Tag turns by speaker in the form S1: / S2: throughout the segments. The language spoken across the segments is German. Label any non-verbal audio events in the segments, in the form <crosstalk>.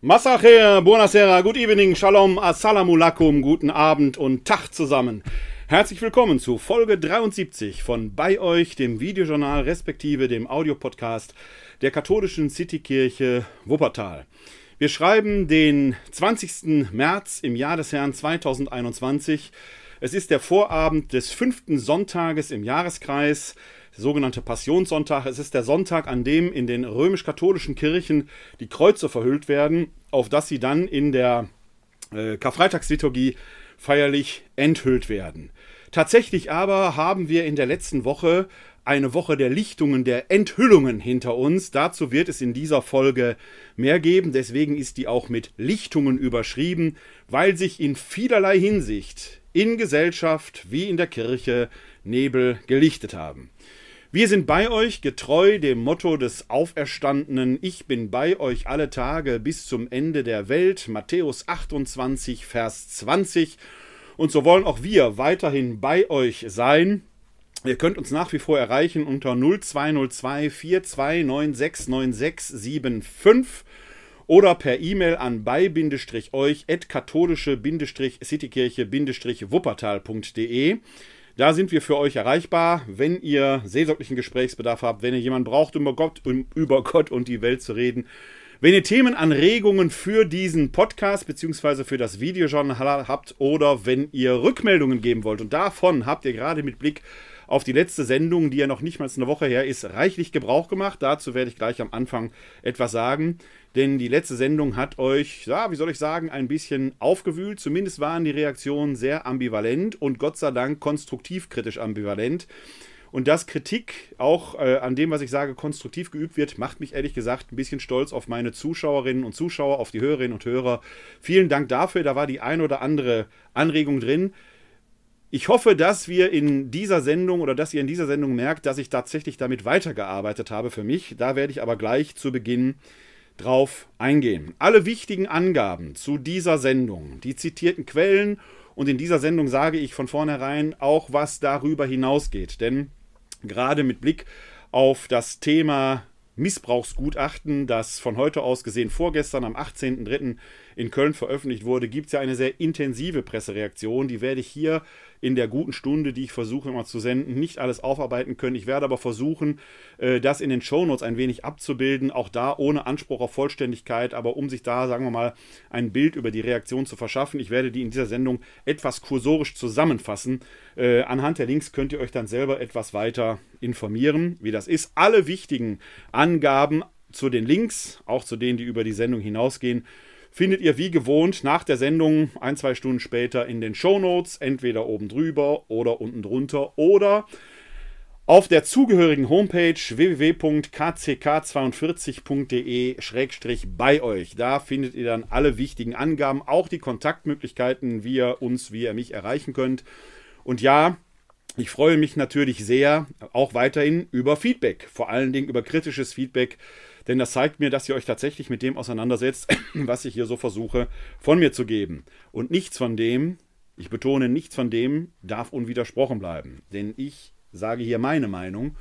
S1: Masacher, buonasera, good evening, shalom, assalamu alaikum, guten Abend und Tag zusammen. Herzlich willkommen zu Folge 73 von Bei euch, dem Videojournal respektive dem Audiopodcast der katholischen Citykirche Wuppertal. Wir schreiben den 20. März im Jahr des Herrn 2021. Es ist der Vorabend des fünften Sonntages im Jahreskreis der sogenannte Passionssonntag. Es ist der Sonntag, an dem in den römisch-katholischen Kirchen die Kreuze verhüllt werden, auf dass sie dann in der äh, Karfreitagsliturgie feierlich enthüllt werden. Tatsächlich aber haben wir in der letzten Woche eine Woche der Lichtungen, der Enthüllungen hinter uns. Dazu wird es in dieser Folge mehr geben. Deswegen ist die auch mit Lichtungen überschrieben, weil sich in vielerlei Hinsicht in Gesellschaft wie in der Kirche Nebel gelichtet haben. Wir sind bei euch getreu dem Motto des Auferstandenen. Ich bin bei euch alle Tage bis zum Ende der Welt. Matthäus 28, Vers 20. Und so wollen auch wir weiterhin bei euch sein. Ihr könnt uns nach wie vor erreichen unter 0202 42969675 oder per E-Mail an bei-euch at katholische-citykirche-wuppertal.de. Da sind wir für euch erreichbar, wenn ihr seelsorglichen Gesprächsbedarf habt, wenn ihr jemanden braucht, über Gott, über Gott und die Welt zu reden. Wenn ihr Themenanregungen für diesen Podcast bzw. für das Videojournal habt oder wenn ihr Rückmeldungen geben wollt und davon habt ihr gerade mit Blick auf die letzte Sendung, die ja noch nicht mal eine Woche her ist, reichlich Gebrauch gemacht. Dazu werde ich gleich am Anfang etwas sagen denn die letzte Sendung hat euch, ja, wie soll ich sagen, ein bisschen aufgewühlt. Zumindest waren die Reaktionen sehr ambivalent und Gott sei Dank konstruktiv kritisch ambivalent. Und dass Kritik auch äh, an dem, was ich sage, konstruktiv geübt wird, macht mich ehrlich gesagt ein bisschen stolz auf meine Zuschauerinnen und Zuschauer, auf die Hörerinnen und Hörer. Vielen Dank dafür, da war die ein oder andere Anregung drin. Ich hoffe, dass wir in dieser Sendung oder dass ihr in dieser Sendung merkt, dass ich tatsächlich damit weitergearbeitet habe für mich. Da werde ich aber gleich zu Beginn drauf eingehen. Alle wichtigen Angaben zu dieser Sendung, die zitierten Quellen und in dieser Sendung sage ich von vornherein auch, was darüber hinausgeht. Denn gerade mit Blick auf das Thema Missbrauchsgutachten, das von heute aus gesehen vorgestern am 18.03. in Köln veröffentlicht wurde, gibt es ja eine sehr intensive Pressereaktion. Die werde ich hier in der guten Stunde, die ich versuche immer zu senden, nicht alles aufarbeiten können. Ich werde aber versuchen, äh, das in den Shownotes ein wenig abzubilden, auch da ohne Anspruch auf Vollständigkeit, aber um sich da, sagen wir mal, ein Bild über die Reaktion zu verschaffen. Ich werde die in dieser Sendung etwas kursorisch zusammenfassen. Äh, anhand der Links könnt ihr euch dann selber etwas weiter informieren, wie das ist. Alle wichtigen Angaben zu den Links, auch zu denen, die über die Sendung hinausgehen, findet ihr wie gewohnt nach der Sendung ein, zwei Stunden später in den Show Notes, entweder oben drüber oder unten drunter oder auf der zugehörigen Homepage www.kck42.de-bei euch. Da findet ihr dann alle wichtigen Angaben, auch die Kontaktmöglichkeiten, wie ihr uns, wie ihr mich erreichen könnt. Und ja, ich freue mich natürlich sehr, auch weiterhin über Feedback, vor allen Dingen über kritisches Feedback denn das zeigt mir, dass ihr euch tatsächlich mit dem auseinandersetzt, <clears throat> was ich hier so versuche von mir zu geben. Und nichts von dem, ich betone, nichts von dem darf unwidersprochen bleiben. Denn ich sage hier meine Meinung.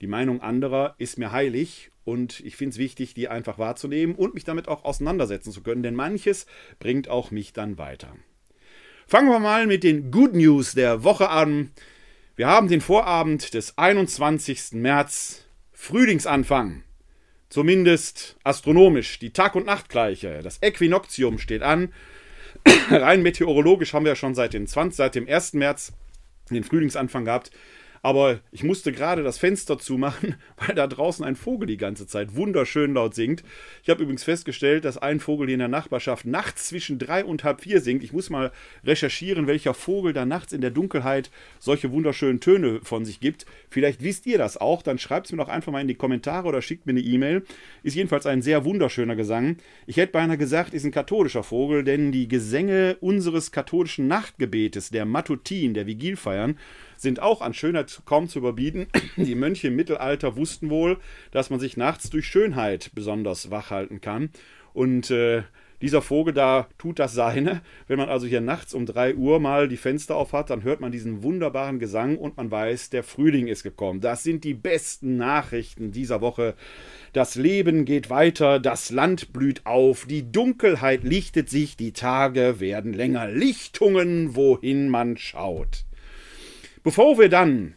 S1: Die Meinung anderer ist mir heilig und ich finde es wichtig, die einfach wahrzunehmen und mich damit auch auseinandersetzen zu können, denn manches bringt auch mich dann weiter. Fangen wir mal mit den Good News der Woche an. Wir haben den Vorabend des 21. März, Frühlingsanfang. Zumindest astronomisch. Die Tag- und Nachtgleiche. Das Äquinoktium steht an. <coughs> Rein meteorologisch haben wir schon seit, den 20, seit dem 1. März den Frühlingsanfang gehabt. Aber ich musste gerade das Fenster zumachen, <laughs> weil da draußen ein Vogel die ganze Zeit wunderschön laut singt. Ich habe übrigens festgestellt, dass ein Vogel hier in der Nachbarschaft nachts zwischen drei und halb vier singt. Ich muss mal recherchieren, welcher Vogel da nachts in der Dunkelheit solche wunderschönen Töne von sich gibt. Vielleicht wisst ihr das auch, dann schreibt es mir doch einfach mal in die Kommentare oder schickt mir eine E-Mail. Ist jedenfalls ein sehr wunderschöner Gesang. Ich hätte beinahe gesagt, ist ein katholischer Vogel, denn die Gesänge unseres katholischen Nachtgebetes, der Matutin, der Vigilfeiern, sind auch an Schönheit kaum zu überbieten. <clears throat> Die Mönche im Mittelalter wussten wohl, dass man sich nachts durch Schönheit besonders wach halten kann. Und äh, Dieser Vogel da tut das seine. Wenn man also hier nachts um 3 Uhr mal die Fenster auf hat, dann hört man diesen wunderbaren Gesang und man weiß, der Frühling ist gekommen. Das sind die besten Nachrichten dieser Woche. Das Leben geht weiter, das Land blüht auf, die Dunkelheit lichtet sich, die Tage werden länger. Lichtungen, wohin man schaut. Bevor wir dann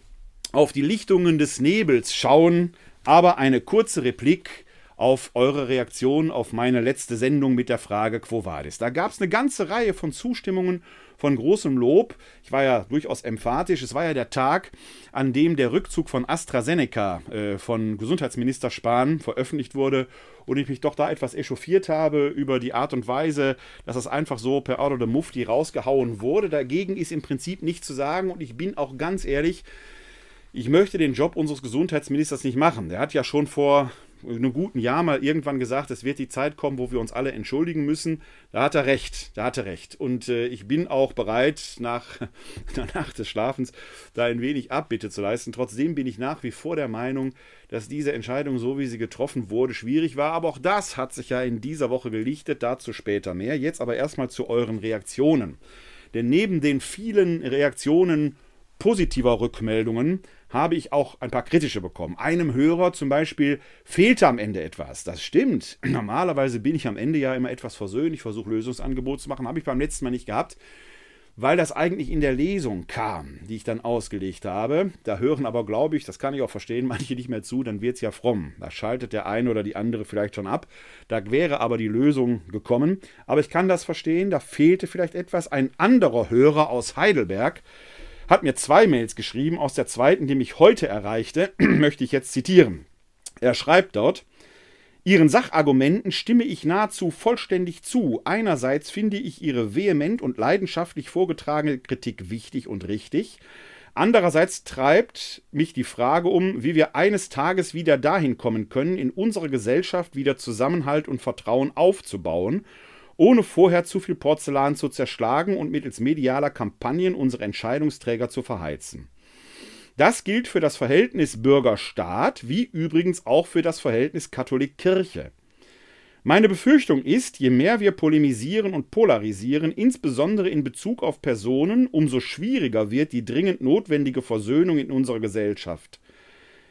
S1: auf die Lichtungen des Nebels schauen, aber eine kurze Replik auf eure Reaktion auf meine letzte Sendung mit der Frage Quo Vadis. Da gab es eine ganze Reihe von Zustimmungen, von großem Lob. Ich war ja durchaus emphatisch. Es war ja der Tag, an dem der Rückzug von AstraZeneca äh, von Gesundheitsminister Spahn veröffentlicht wurde und ich mich doch da etwas echauffiert habe über die Art und Weise, dass das einfach so per Order de Mufti rausgehauen wurde. Dagegen ist im Prinzip nichts zu sagen und ich bin auch ganz ehrlich, ich möchte den Job unseres Gesundheitsministers nicht machen. Der hat ja schon vor einem guten Jahr mal irgendwann gesagt, es wird die Zeit kommen, wo wir uns alle entschuldigen müssen. Da hat er recht, da hat er recht. Und äh, ich bin auch bereit, <laughs> nach der Nacht des Schlafens da ein wenig Abbitte zu leisten. Trotzdem bin ich nach wie vor der Meinung, dass diese Entscheidung, so wie sie getroffen wurde, schwierig war. Aber auch das hat sich ja in dieser Woche gelichtet, dazu später mehr. Jetzt aber erstmal zu euren Reaktionen. Denn neben den vielen Reaktionen positiver Rückmeldungen habe ich auch ein paar kritische bekommen. Einem Hörer zum Beispiel fehlte am Ende etwas. Das stimmt. <clears throat> Normalerweise bin ich am Ende ja immer etwas versöhnlich, versuche Lösungsangebote zu machen. Habe ich beim letzten Mal nicht gehabt, weil das eigentlich in der Lesung kam, die ich dann ausgelegt habe. Da hören aber, glaube ich, das kann ich auch verstehen, <laughs> manche nicht mehr zu, dann wird es ja fromm. Da schaltet der eine oder die andere vielleicht schon ab. Da wäre aber die Lösung gekommen. Aber ich kann das verstehen, da fehlte vielleicht etwas. Ein anderer Hörer aus Heidelberg, hat mir zwei Mails geschrieben. Aus der zweiten, die mich heute erreichte, <clears throat> möchte ich jetzt zitieren. Er schreibt dort, Ihren Sachargumenten stimme ich nahezu vollständig zu. Einerseits finde ich Ihre vehement und leidenschaftlich vorgetragene Kritik wichtig und richtig. Andererseits treibt mich die Frage um, wie wir eines Tages wieder dahin kommen können, in unserer Gesellschaft wieder Zusammenhalt und Vertrauen aufzubauen ohne vorher zu viel Porzellan zu zerschlagen und mittels medialer Kampagnen unsere Entscheidungsträger zu verheizen. Das gilt für das Verhältnis Bürger-Staat, wie übrigens auch für das Verhältnis Katholik-Kirche. Meine Befürchtung ist, je mehr wir polemisieren und polarisieren, insbesondere in Bezug auf Personen, umso schwieriger wird die dringend notwendige Versöhnung in unserer Gesellschaft.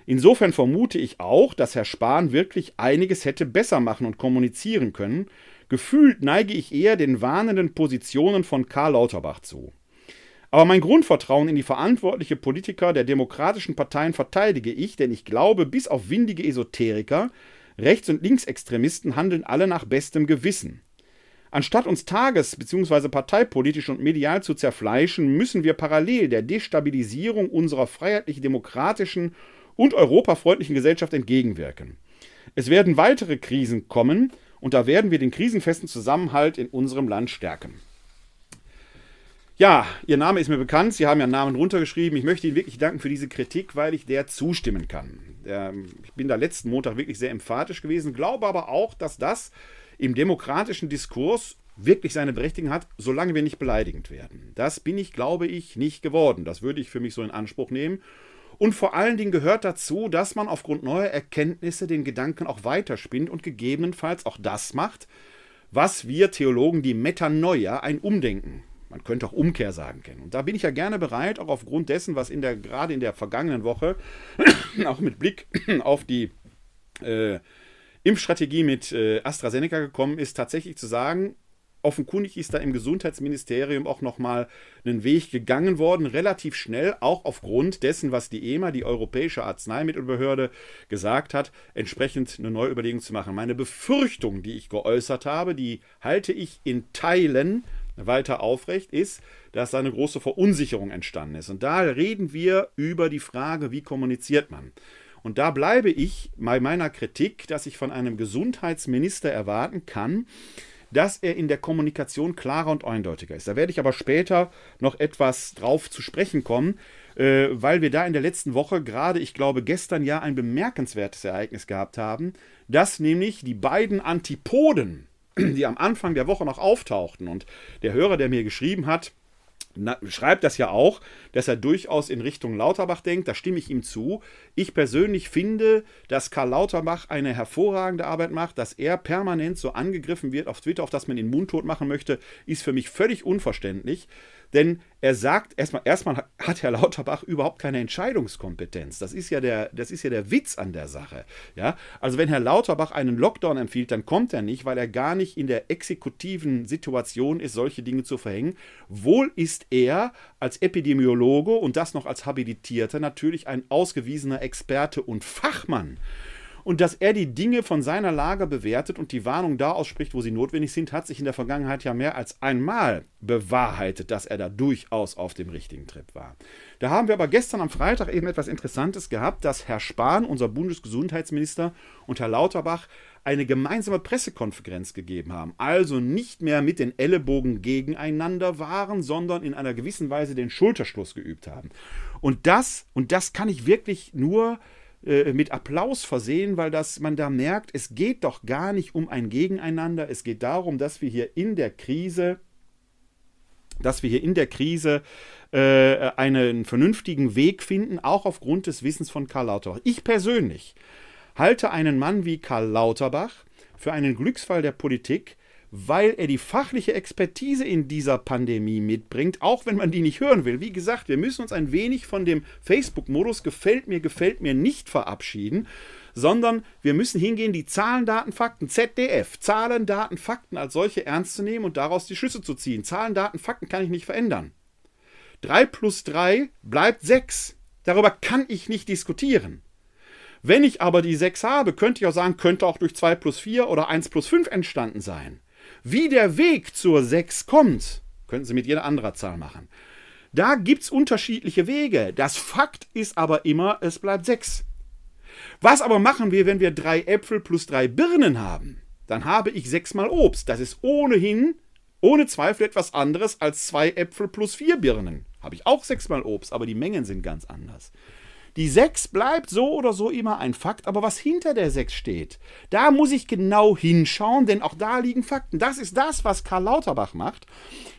S1: Insofern vermute ich auch, dass Herr Spahn wirklich einiges hätte besser machen und kommunizieren können, Gefühlt neige ich eher den warnenden Positionen von Karl Lauterbach zu. Aber mein Grundvertrauen in die verantwortliche Politiker der demokratischen Parteien verteidige ich, denn ich glaube, bis auf windige Esoteriker, Rechts- und Linksextremisten handeln alle nach bestem Gewissen. Anstatt uns tages- bzw. parteipolitisch und medial zu zerfleischen, müssen wir parallel der Destabilisierung unserer freiheitlich-demokratischen und europafreundlichen Gesellschaft entgegenwirken. Es werden weitere Krisen kommen, und da werden wir den krisenfesten Zusammenhalt in unserem Land stärken. Ja, Ihr Name ist mir bekannt. Sie haben Ihren Namen runtergeschrieben. Ich möchte Ihnen wirklich danken für diese Kritik, weil ich der zustimmen kann. Ich bin da letzten Montag wirklich sehr emphatisch gewesen, glaube aber auch, dass das im demokratischen Diskurs wirklich seine Berechtigung hat, solange wir nicht beleidigend werden. Das bin ich, glaube ich, nicht geworden. Das würde ich für mich so in Anspruch nehmen. Und vor allen Dingen gehört dazu, dass man aufgrund neuer Erkenntnisse den Gedanken auch weiterspinnt und gegebenenfalls auch das macht, was wir Theologen die Metanoia, ein Umdenken, man könnte auch Umkehr sagen, kennen. Und da bin ich ja gerne bereit, auch aufgrund dessen, was in der, gerade in der vergangenen Woche, <coughs> auch mit Blick <coughs> auf die äh, Impfstrategie mit äh, AstraZeneca gekommen ist, tatsächlich zu sagen, offenkundig ist da im Gesundheitsministerium auch nochmal einen Weg gegangen worden, relativ schnell, auch aufgrund dessen, was die EMA, die Europäische Arzneimittelbehörde, gesagt hat, entsprechend eine Neuüberlegung zu machen. Meine Befürchtung, die ich geäußert habe, die halte ich in Teilen weiter aufrecht, ist, dass da eine große Verunsicherung entstanden ist. Und da reden wir über die Frage, wie kommuniziert man. Und da bleibe ich bei meiner Kritik, dass ich von einem Gesundheitsminister erwarten kann, dass er in der Kommunikation klarer und eindeutiger ist. Da werde ich aber später noch etwas drauf zu sprechen kommen, äh, weil wir da in der letzten Woche gerade, ich glaube gestern ja ein bemerkenswertes Ereignis gehabt haben, dass nämlich die beiden Antipoden, <clears throat> die am Anfang der Woche noch auftauchten und der Hörer, der mir geschrieben hat, schreibt das ja auch, dass er durchaus in Richtung Lauterbach denkt. Da stimme ich ihm zu. Ich persönlich finde, dass Karl Lauterbach eine hervorragende Arbeit macht, dass er permanent so angegriffen wird auf Twitter, auf das man ihn mundtot machen möchte, ist für mich völlig unverständlich. Denn er sagt, erstmal, erstmal hat Herr Lauterbach überhaupt keine Entscheidungskompetenz. Das ist ja der, das ist ja der Witz an der Sache. Ja? Also wenn Herr Lauterbach einen Lockdown empfiehlt, dann kommt er nicht, weil er gar nicht in der exekutiven Situation ist, solche Dinge zu verhängen. Wohl ist er als Epidemiologe und das noch als Habilitierter natürlich ein ausgewiesener Experte und Fachmann und dass er die Dinge von seiner Lage bewertet und die Warnung da ausspricht, wo sie notwendig sind, hat sich in der Vergangenheit ja mehr als einmal bewahrheitet, dass er da durchaus auf dem richtigen Trip war. Da haben wir aber gestern am Freitag eben etwas Interessantes gehabt, dass Herr Spahn, unser Bundesgesundheitsminister, und Herr Lauterbach eine gemeinsame Pressekonferenz gegeben haben. Also nicht mehr mit den Ellenbogen gegeneinander waren, sondern in einer gewissen Weise den Schulterschluss geübt haben. Und das, und das kann ich wirklich nur äh, mit Applaus versehen, weil das, man da merkt, es geht doch gar nicht um ein Gegeneinander. Es geht darum, dass wir hier in der Krise, dass wir hier in der Krise äh, einen vernünftigen Weg finden, auch aufgrund des Wissens von Karl Lauterbach. Ich persönlich halte einen Mann wie Karl Lauterbach für einen Glücksfall der Politik, weil er die fachliche Expertise in dieser Pandemie mitbringt, auch wenn man die nicht hören will. Wie gesagt, wir müssen uns ein wenig von dem Facebook-Modus gefällt mir, gefällt mir nicht verabschieden, sondern wir müssen hingehen, die Zahlen, Daten, Fakten, ZDF, Zahlen, Daten, Fakten als solche ernst zu nehmen und daraus die Schlüsse zu ziehen. Zahlen, Daten, Fakten kann ich nicht verändern. 3 plus 3 bleibt 6. Darüber kann ich nicht diskutieren. Wenn ich aber die 6 habe, könnte ich auch sagen, könnte auch durch 2 plus 4 oder 1 plus 5 entstanden sein. Wie der Weg zur 6 kommt, könnten Sie mit jeder anderen Zahl machen. Da gibt es unterschiedliche Wege. Das Fakt ist aber immer, es bleibt 6. Was aber machen wir, wenn wir drei Äpfel plus drei Birnen haben? Dann habe ich sechsmal Obst. Das ist ohnehin, ohne Zweifel etwas anderes als zwei Äpfel plus vier Birnen. Habe ich auch sechsmal Obst, aber die Mengen sind ganz anders. Die 6 bleibt so oder so immer ein Fakt, aber was hinter der 6 steht, da muss ich genau hinschauen, denn auch da liegen Fakten. Das ist das, was Karl Lauterbach macht.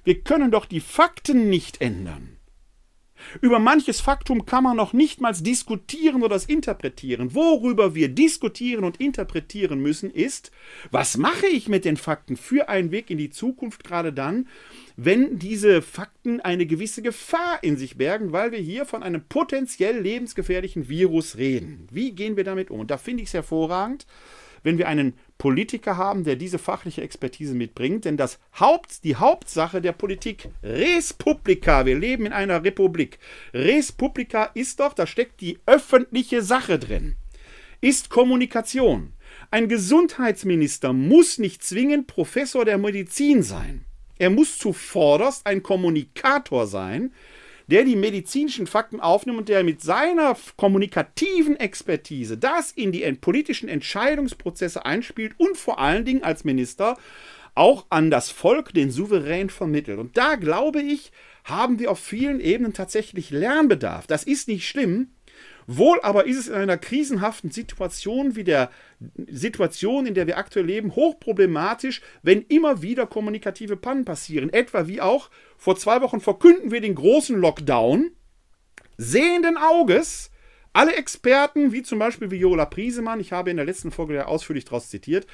S1: Wir können doch die Fakten nicht ändern. Über manches Faktum kann man noch nicht mal diskutieren oder das interpretieren. Worüber wir diskutieren und interpretieren müssen, ist, was mache ich mit den Fakten für einen Weg in die Zukunft, gerade dann, wenn diese Fakten eine gewisse Gefahr in sich bergen, weil wir hier von einem potenziell lebensgefährlichen Virus reden. Wie gehen wir damit um? Und da finde ich es hervorragend, wenn wir einen Politiker haben, der diese fachliche Expertise mitbringt. Denn das Haupt, die Hauptsache der Politik, Res Publica, wir leben in einer Republik. Res Publica ist doch, da steckt die öffentliche Sache drin, ist Kommunikation. Ein Gesundheitsminister muss nicht zwingend Professor der Medizin sein. Er muss zuvorderst ein Kommunikator sein, der die medizinischen Fakten aufnimmt und der mit seiner kommunikativen Expertise das in die politischen Entscheidungsprozesse einspielt und vor allen Dingen als Minister auch an das Volk den Souverän vermittelt. Und da glaube ich, haben wir auf vielen Ebenen tatsächlich Lernbedarf. Das ist nicht schlimm, Wohl aber ist es in einer krisenhaften Situation wie der Situation, in der wir aktuell leben, hochproblematisch, wenn immer wieder kommunikative Pannen passieren. Etwa wie auch vor zwei Wochen verkünden wir den großen Lockdown, sehenden Auges, alle Experten, wie zum Beispiel Viola Priesemann, ich habe in der letzten Folge ja ausführlich daraus zitiert,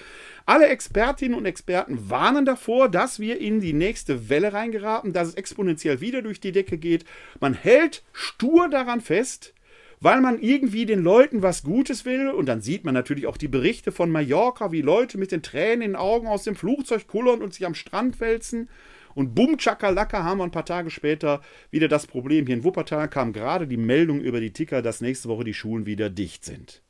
S1: alle Expertinnen und Experten warnen davor, dass wir in die nächste Welle reingeraten, dass es exponentiell wieder durch die Decke geht. Man hält stur daran fest, weil man irgendwie den Leuten was Gutes will. Und dann sieht man natürlich auch die Berichte von Mallorca, wie Leute mit den Tränen in den Augen aus dem Flugzeug kullern und sich am Strand wälzen. Und bumm, tschakalaka haben wir ein paar Tage später wieder das Problem. Hier in Wuppertal kam gerade die Meldung über die Ticker, dass nächste Woche die Schulen wieder dicht sind.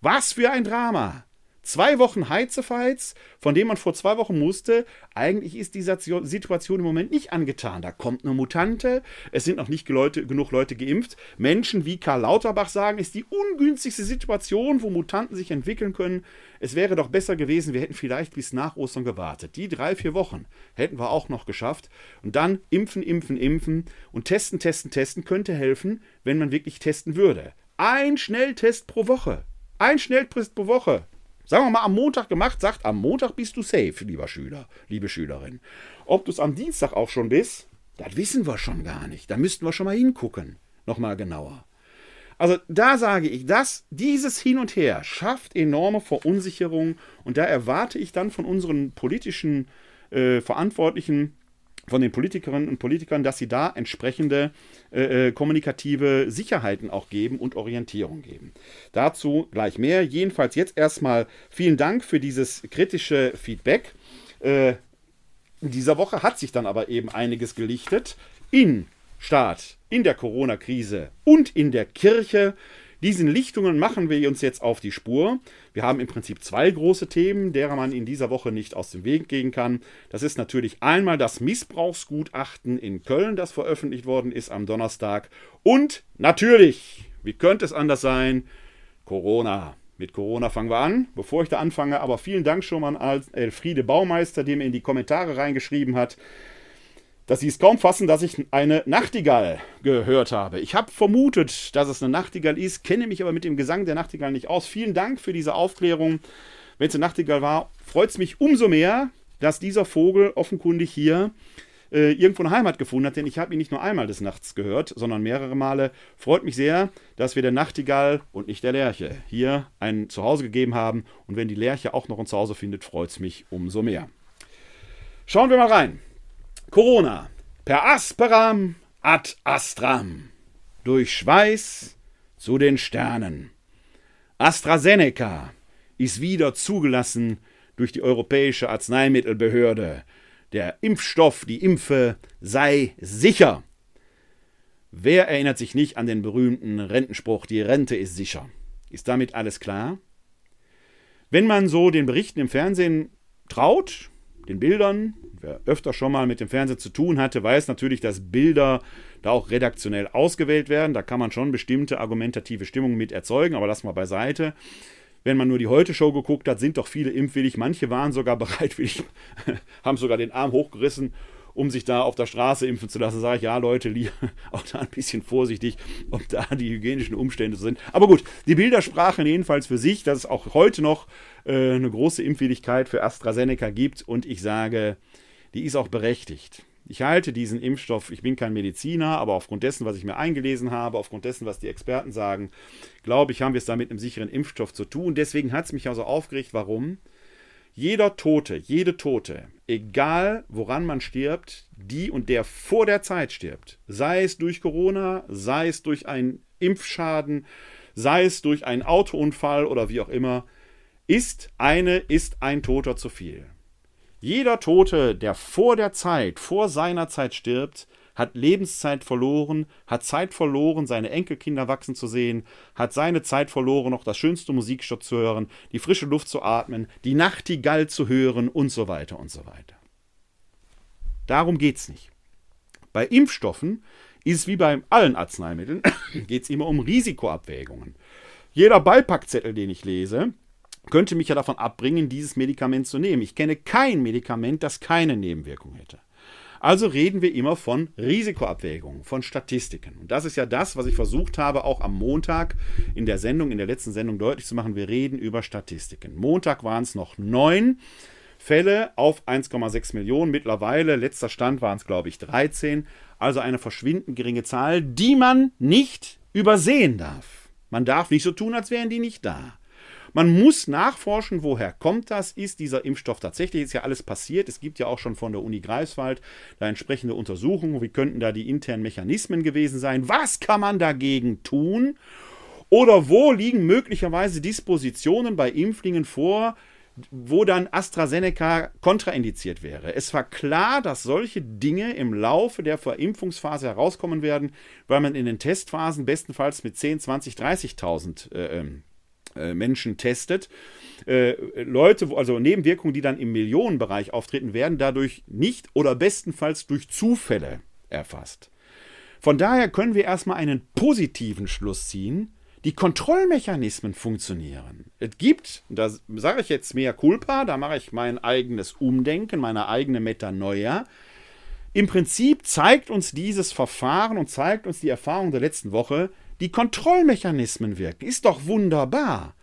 S1: Was für ein Drama! Zwei Wochen Heizefeiz, von dem man vor zwei Wochen musste, eigentlich ist diese Situation im Moment nicht angetan. Da kommt eine Mutante, es sind noch nicht Leute, genug Leute geimpft. Menschen wie Karl Lauterbach sagen, ist die ungünstigste Situation, wo Mutanten sich entwickeln können. Es wäre doch besser gewesen, wir hätten vielleicht bis nach Ostern gewartet. Die drei, vier Wochen hätten wir auch noch geschafft. Und dann impfen, impfen, impfen und testen, testen, testen könnte helfen, wenn man wirklich testen würde. Ein Schnelltest pro Woche. Ein Schnelltest pro Woche. Sagen wir mal, am Montag gemacht, sagt, am Montag bist du safe, lieber Schüler, liebe Schülerin. Ob du es am Dienstag auch schon bist, Das wissen wir schon gar nicht. Da müssten wir schon mal hingucken. Nochmal genauer. Also da sage ich, dass dieses Hin und Her schafft enorme Verunsicherung und da erwarte ich dann von unseren politischen äh, Verantwortlichen, von den Politikerinnen und Politikern, dass sie da entsprechende äh, äh, kommunikative Sicherheiten auch geben und Orientierung geben. Dazu gleich mehr. Jedenfalls jetzt erstmal vielen Dank für dieses kritische Feedback. Äh, in dieser Woche hat sich dann aber eben einiges gelichtet in Staat, in der Corona-Krise und in der Kirche. Diesen Lichtungen machen wir uns jetzt auf die Spur. Wir haben im Prinzip zwei große Themen, derer man in dieser Woche nicht aus dem Weg gehen kann. Das ist natürlich einmal das Missbrauchsgutachten in Köln, das veröffentlicht worden ist am Donnerstag. Und natürlich, wie könnte es anders sein, Corona. Mit Corona fangen wir an. Bevor ich da anfange, aber vielen Dank schon mal an Elfriede Baumeister, der mir in die Kommentare reingeschrieben hat dass sie es kaum fassen, dass ich eine Nachtigall gehört habe. Ich habe vermutet, dass es eine Nachtigall ist, kenne mich aber mit dem Gesang der Nachtigall nicht aus. Vielen Dank für diese Aufklärung. Wenn es eine Nachtigall war, freut es mich umso mehr, dass dieser Vogel offenkundig hier äh, irgendwo eine Heimat gefunden hat, denn ich habe ihn nicht nur einmal des Nachts gehört, sondern mehrere Male. Freut mich sehr, dass wir der Nachtigall und nicht der Lerche hier ein Zuhause gegeben haben. Und wenn die Lerche auch noch ein Zuhause findet, freut es mich umso mehr. Schauen wir mal rein. Corona. Per asperam ad astram. Durch Schweiß zu den Sternen. AstraZeneca ist wieder zugelassen durch die Europäische Arzneimittelbehörde. Der Impfstoff, die Impfe sei sicher. Wer erinnert sich nicht an den berühmten Rentenspruch, die Rente ist sicher? Ist damit alles klar? Wenn man so den Berichten im Fernsehen traut, den Bildern. Wer öfter schon mal mit dem Fernsehen zu tun hatte, weiß natürlich, dass Bilder da auch redaktionell ausgewählt werden. Da kann man schon bestimmte argumentative Stimmungen mit erzeugen, aber lass mal beiseite. Wenn man nur die Heute-Show geguckt hat, sind doch viele impfwillig. Manche waren sogar <laughs> bereitwillig, haben sogar den Arm hochgerissen um sich da auf der Straße impfen zu lassen, sage ich, ja Leute, <laughs> auch da ein bisschen vorsichtig, ob da die hygienischen Umstände sind. Aber gut, die Bilder sprachen jedenfalls für sich, dass es auch heute noch äh, eine große Impfwilligkeit für AstraZeneca gibt und ich sage, die ist auch berechtigt. Ich halte diesen Impfstoff, ich bin kein Mediziner, aber aufgrund dessen, was ich mir eingelesen habe, aufgrund dessen, was die Experten sagen, glaube ich, haben wir es da mit einem sicheren Impfstoff zu tun. Deswegen hat es mich also aufgeregt. Warum? Jeder Tote, jede Tote, egal woran man stirbt, die und der vor der Zeit stirbt, sei es durch Corona, sei es durch einen Impfschaden, sei es durch einen Autounfall oder wie auch immer, ist eine, ist ein Toter zu viel. Jeder Tote, der vor der Zeit, vor seiner Zeit stirbt, hat Lebenszeit verloren, hat Zeit verloren, seine Enkelkinder wachsen zu sehen, hat seine Zeit verloren, noch das schönste Musikstück zu hören, die frische Luft zu atmen, die Nachtigall zu hören und so weiter und so weiter. Darum geht es nicht. Bei Impfstoffen ist es wie bei allen Arzneimitteln, <coughs> geht es immer um Risikoabwägungen. Jeder Beipackzettel, den ich lese, könnte mich ja davon abbringen, dieses Medikament zu nehmen. Ich kenne kein Medikament, das keine Nebenwirkung hätte. Also reden wir immer von Risikoabwägungen, von Statistiken. Und das ist ja das, was ich versucht habe, auch am Montag in der Sendung, in der letzten Sendung deutlich zu machen. Wir reden über Statistiken. Montag waren es noch neun Fälle auf 1,6 Millionen. Mittlerweile, letzter Stand waren es, glaube ich, 13. Also eine verschwindend geringe Zahl, die man nicht übersehen darf. Man darf nicht so tun, als wären die nicht da. Man muss nachforschen, woher kommt das? Ist dieser Impfstoff tatsächlich? Ist ja alles passiert. Es gibt ja auch schon von der Uni Greifswald da entsprechende Untersuchungen. Wie könnten da die internen Mechanismen gewesen sein? Was kann man dagegen tun? Oder wo liegen möglicherweise Dispositionen bei Impflingen vor, wo dann AstraZeneca kontraindiziert wäre. Es war klar, dass solche Dinge im Laufe der Verimpfungsphase herauskommen werden, weil man in den Testphasen bestenfalls mit 10, 20, 30.000 äh, äh, Menschen testet. Äh, Leute, also Nebenwirkungen, die dann im Millionenbereich auftreten, werden dadurch nicht oder bestenfalls durch Zufälle erfasst. Von daher können wir erstmal einen positiven Schluss ziehen. Die Kontrollmechanismen funktionieren. Es gibt, da sage ich jetzt mehr Culpa, da mache ich mein eigenes Umdenken, meine eigene Metanoia. Im Prinzip zeigt uns dieses Verfahren und zeigt uns die Erfahrung der letzten Woche, die Kontrollmechanismen wirken. Ist doch wunderbar.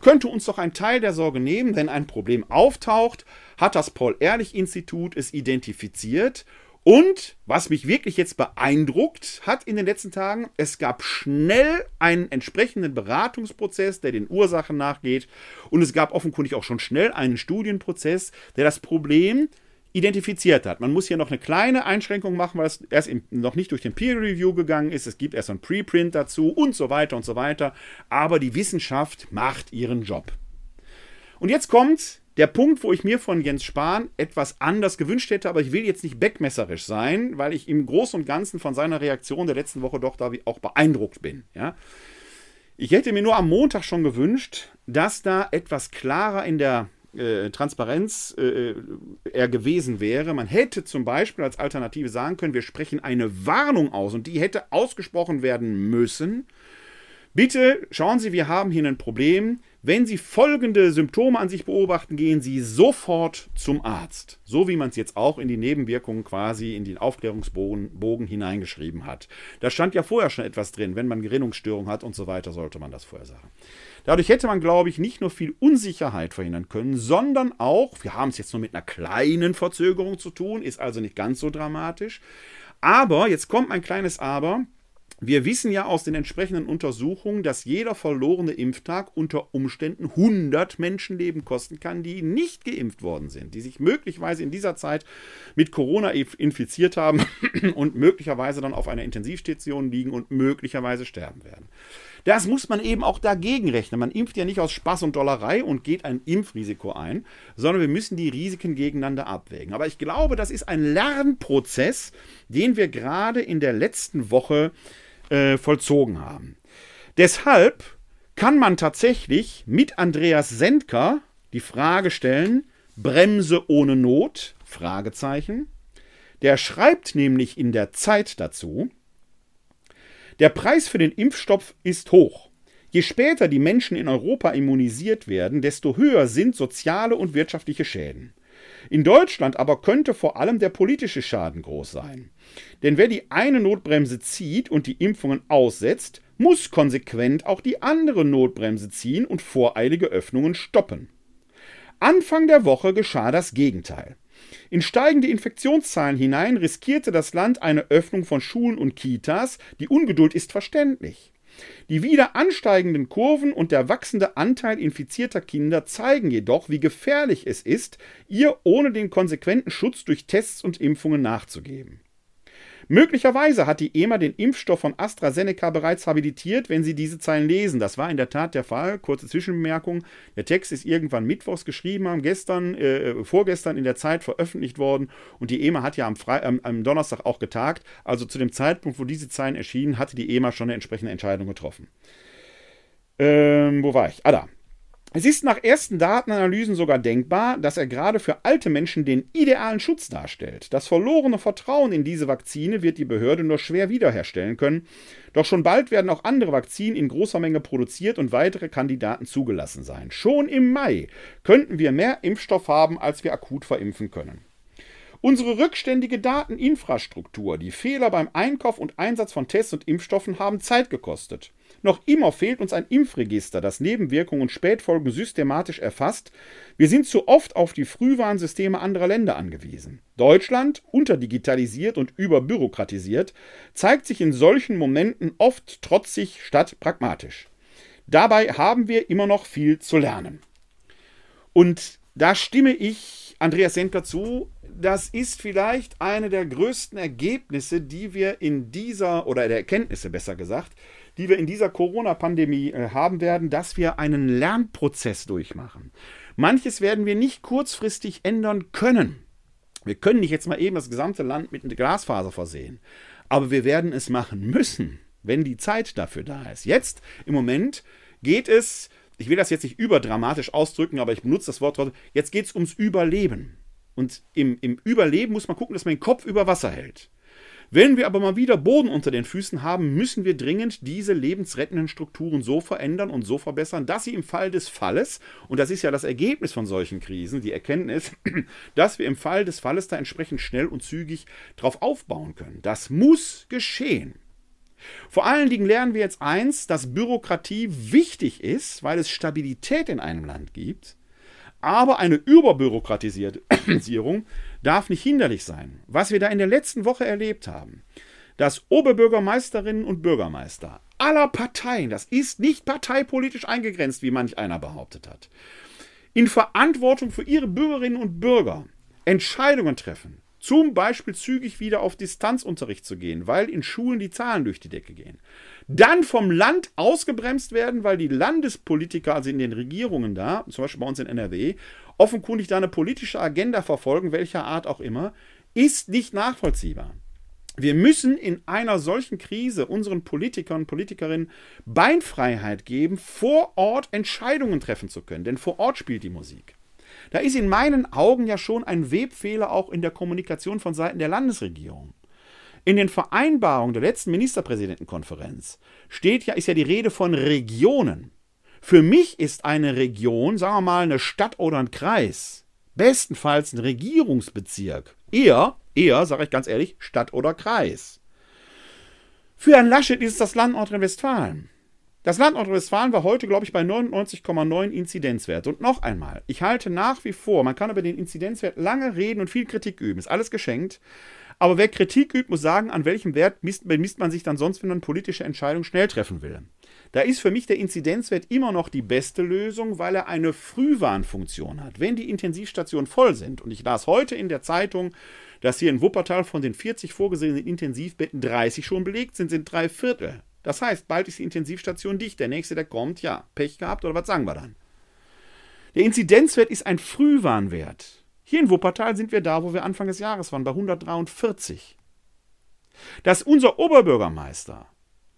S1: Könnte uns doch ein Teil der Sorge nehmen, wenn ein Problem auftaucht, hat das Paul-Ehrlich-Institut es identifiziert Und was mich wirklich jetzt beeindruckt hat in den letzten Tagen, es gab schnell einen entsprechenden Beratungsprozess, der den Ursachen nachgeht. Und es gab offenkundig auch schon schnell einen Studienprozess, der das Problem identifiziert hat. Man muss hier noch eine kleine Einschränkung machen, weil es erst noch nicht durch den Peer Review gegangen ist. Es gibt erst ein Preprint dazu und so weiter und so weiter. Aber die Wissenschaft macht ihren Job. Und jetzt kommt der Punkt, wo ich mir von Jens Spahn etwas anders gewünscht hätte, aber ich will jetzt nicht beckmesserisch sein, weil ich im Großen und Ganzen von seiner Reaktion der letzten Woche doch da auch beeindruckt bin. Ja? Ich hätte mir nur am Montag schon gewünscht, dass da etwas klarer in der äh, Transparenz äh, er gewesen wäre. Man hätte zum Beispiel als Alternative sagen können, wir sprechen eine Warnung aus und die hätte ausgesprochen werden müssen. Bitte schauen Sie, wir haben hier ein Problem. Wenn Sie folgende Symptome an sich beobachten, gehen Sie sofort zum Arzt. So wie man es jetzt auch in die Nebenwirkungen quasi in den Aufklärungsbogen Bogen hineingeschrieben hat. Da stand ja vorher schon etwas drin. Wenn man Gerinnungsstörung hat und so weiter, sollte man das vorher sagen. Dadurch hätte man, glaube ich, nicht nur viel Unsicherheit verhindern können, sondern auch, wir haben es jetzt nur mit einer kleinen Verzögerung zu tun, ist also nicht ganz so dramatisch. Aber, jetzt kommt ein kleines Aber, wir wissen ja aus den entsprechenden Untersuchungen, dass jeder verlorene Impftag unter Umständen 100 Menschenleben kosten kann, die nicht geimpft worden sind, die sich möglicherweise in dieser Zeit mit Corona infiziert haben <clears throat> und möglicherweise dann auf einer Intensivstation liegen und möglicherweise sterben werden. Das muss man eben auch dagegen rechnen. Man impft ja nicht aus Spaß und Dollerei und geht ein Impfrisiko ein, sondern wir müssen die Risiken gegeneinander abwägen. Aber ich glaube, das ist ein Lernprozess, den wir gerade in der letzten Woche äh, vollzogen haben. Deshalb kann man tatsächlich mit Andreas Sendker die Frage stellen, Bremse ohne Not? Fragezeichen. Der schreibt nämlich in der Zeit dazu, der Preis für den Impfstoff ist hoch. Je später die Menschen in Europa immunisiert werden, desto höher sind soziale und wirtschaftliche Schäden. In Deutschland aber könnte vor allem der politische Schaden groß sein. Denn wer die eine Notbremse zieht und die Impfungen aussetzt, muss konsequent auch die andere Notbremse ziehen und voreilige Öffnungen stoppen. Anfang der Woche geschah das Gegenteil. In steigende Infektionszahlen hinein riskierte das Land eine Öffnung von Schulen und Kitas. Die Ungeduld ist verständlich. Die wieder ansteigenden Kurven und der wachsende Anteil infizierter Kinder zeigen jedoch, wie gefährlich es ist, ihr ohne den konsequenten Schutz durch Tests und Impfungen nachzugeben. Möglicherweise hat die EMA den Impfstoff von AstraZeneca bereits habilitiert, wenn Sie diese Zeilen lesen. Das war in der Tat der Fall. Kurze Zwischenbemerkung. Der Text ist irgendwann mittwochs geschrieben, gestern, äh, vorgestern in der Zeit veröffentlicht worden und die EMA hat ja am, Fre am, am Donnerstag auch getagt. Also zu dem Zeitpunkt, wo diese Zeilen erschienen, hatte die EMA schon eine entsprechende Entscheidung getroffen. Ähm, wo war ich? Ah, da. Es ist nach ersten Datenanalysen sogar denkbar, dass er gerade für alte Menschen den idealen Schutz darstellt. Das verlorene Vertrauen in diese Vakzine wird die Behörde nur schwer wiederherstellen können. Doch schon bald werden auch andere Vakzinen in großer Menge produziert und weitere Kandidaten zugelassen sein. Schon im Mai könnten wir mehr Impfstoff haben, als wir akut verimpfen können. Unsere rückständige Dateninfrastruktur, die Fehler beim Einkauf und Einsatz von Tests und Impfstoffen haben Zeit gekostet. Noch immer fehlt uns ein Impfregister, das Nebenwirkungen und Spätfolgen systematisch erfasst. Wir sind zu oft auf die Frühwarnsysteme anderer Länder angewiesen. Deutschland, unterdigitalisiert und überbürokratisiert, zeigt sich in solchen Momenten oft trotzig statt pragmatisch. Dabei haben wir immer noch viel zu lernen. Und da stimme ich Andreas Sendler zu, das ist vielleicht eine der größten Ergebnisse, die wir in dieser, oder der Erkenntnisse besser gesagt, die wir in dieser Corona-Pandemie äh, haben werden, dass wir einen Lernprozess durchmachen. Manches werden wir nicht kurzfristig ändern können. Wir können nicht jetzt mal eben das gesamte Land mit Glasfaser versehen. Aber wir werden es machen müssen, wenn die Zeit dafür da ist. Jetzt, im Moment, geht es, ich will das jetzt nicht überdramatisch ausdrücken, aber ich benutze das Wort trotzdem, jetzt geht es ums Überleben. Und im, im Überleben muss man gucken, dass man den Kopf über Wasser hält. Wenn wir aber mal wieder Boden unter den Füßen haben, müssen wir dringend diese lebensrettenden Strukturen so verändern und so verbessern, dass sie im Fall des Falles, und das ist ja das Ergebnis von solchen Krisen, die Erkenntnis, <clears throat> dass wir im Fall des Falles da entsprechend schnell und zügig drauf aufbauen können. Das muss geschehen. Vor allen Dingen lernen wir jetzt eins, dass Bürokratie wichtig ist, weil es Stabilität in einem Land gibt, aber eine Überbürokratisierung <coughs> darf nicht hinderlich sein. Was wir da in der letzten Woche erlebt haben, dass Oberbürgermeisterinnen und Bürgermeister aller Parteien, das ist nicht parteipolitisch eingegrenzt, wie manch einer behauptet hat, in Verantwortung für ihre Bürgerinnen und Bürger Entscheidungen treffen, zum Beispiel zügig wieder auf Distanzunterricht zu gehen, weil in Schulen die Zahlen durch die Decke gehen. Dann vom Land ausgebremst werden, weil die Landespolitiker, also in den Regierungen da, zum Beispiel bei uns in NRW, offenkundig da eine politische Agenda verfolgen, welcher Art auch immer, ist nicht nachvollziehbar. Wir müssen in einer solchen Krise unseren Politikern und Politikerinnen Beinfreiheit geben, vor Ort Entscheidungen treffen zu können, denn vor Ort spielt die Musik. Da ist in meinen Augen ja schon ein Webfehler auch in der Kommunikation von Seiten der Landesregierung. In den Vereinbarungen der letzten Ministerpräsidentenkonferenz steht ja, ist ja die Rede von Regionen. Für mich ist eine Region, sagen wir mal, eine Stadt oder ein Kreis, bestenfalls ein Regierungsbezirk. Eher, eher, sage ich ganz ehrlich, Stadt oder Kreis. Für Herrn Laschet ist es das Land Nordrhein-Westfalen. Das Land Nordrhein-Westfalen war heute, glaube ich, bei 99,9 Inzidenzwert. Und noch einmal, ich halte nach wie vor, man kann über den Inzidenzwert lange reden und viel Kritik üben, ist alles geschenkt. Aber wer Kritik übt, muss sagen, an welchem Wert misst, misst man sich dann sonst, wenn man politische Entscheidungen schnell treffen will. Da ist für mich der Inzidenzwert immer noch die beste Lösung, weil er eine Frühwarnfunktion hat. Wenn die Intensivstationen voll sind, und ich las heute in der Zeitung, dass hier in Wuppertal von den 40 vorgesehenen Intensivbetten 30 schon belegt sind, sind drei Viertel. Das heißt, bald ist die Intensivstation dicht. Der nächste, der kommt, ja, Pech gehabt oder was sagen wir dann? Der Inzidenzwert ist ein Frühwarnwert. Hier in Wuppertal sind wir da, wo wir Anfang des Jahres waren, bei 143. Dass unser Oberbürgermeister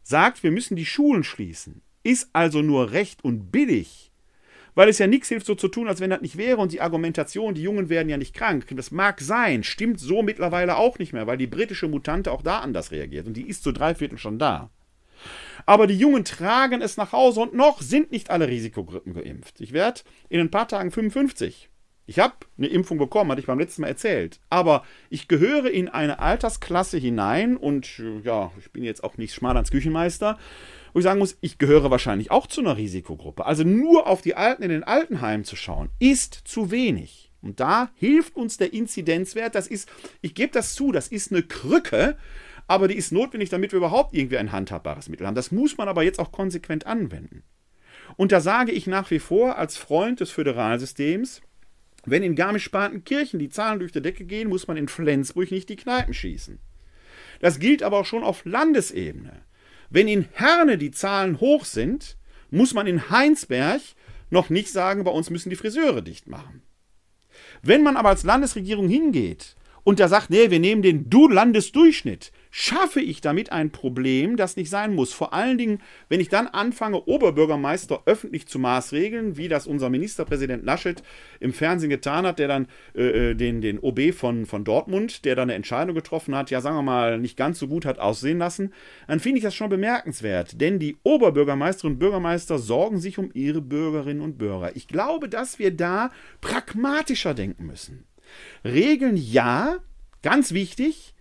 S1: sagt, wir müssen die Schulen schließen, ist also nur recht und billig, weil es ja nichts hilft, so zu tun, als wenn das nicht wäre und die Argumentation, die Jungen werden ja nicht krank. Das mag sein, stimmt so mittlerweile auch nicht mehr, weil die britische Mutante auch da anders reagiert und die ist zu drei Viertel schon da. Aber die Jungen tragen es nach Hause und noch sind nicht alle Risikogruppen geimpft. Ich werde in ein paar Tagen 55. Ich habe eine Impfung bekommen, hatte ich beim letzten Mal erzählt. Aber ich gehöre in eine Altersklasse hinein und ja, ich bin jetzt auch nicht schmal als Küchenmeister, wo ich sagen muss, ich gehöre wahrscheinlich auch zu einer Risikogruppe. Also nur auf die Alten in den Altenheimen zu schauen, ist zu wenig. Und da hilft uns der Inzidenzwert. Das ist, ich gebe das zu, das ist eine Krücke, aber die ist notwendig, damit wir überhaupt irgendwie ein handhabbares Mittel haben. Das muss man aber jetzt auch konsequent anwenden. Und da sage ich nach wie vor als Freund des Föderalsystems, wenn in Garmisch-Partenkirchen die Zahlen durch die Decke gehen, muss man in Flensburg nicht die Kneipen schießen. Das gilt aber auch schon auf Landesebene. Wenn in Herne die Zahlen hoch sind, muss man in Heinsberg noch nicht sagen, bei uns müssen die Friseure dicht machen. Wenn man aber als Landesregierung hingeht und da sagt, nee, wir nehmen den Du-Landesdurchschnitt, schaffe ich damit ein Problem, das nicht sein muss. Vor allen Dingen, wenn ich dann anfange, Oberbürgermeister öffentlich zu maßregeln, wie das unser Ministerpräsident Laschet im Fernsehen getan hat, der dann äh, äh den, den OB von, von Dortmund, der dann eine Entscheidung getroffen hat, ja, sagen wir mal, nicht ganz so gut hat aussehen lassen, dann finde ich das schon bemerkenswert. Denn die Oberbürgermeisterinnen und Bürgermeister sorgen sich um ihre Bürgerinnen und Bürger. Ich glaube, dass wir da pragmatischer denken müssen. Regeln ja, ganz wichtig,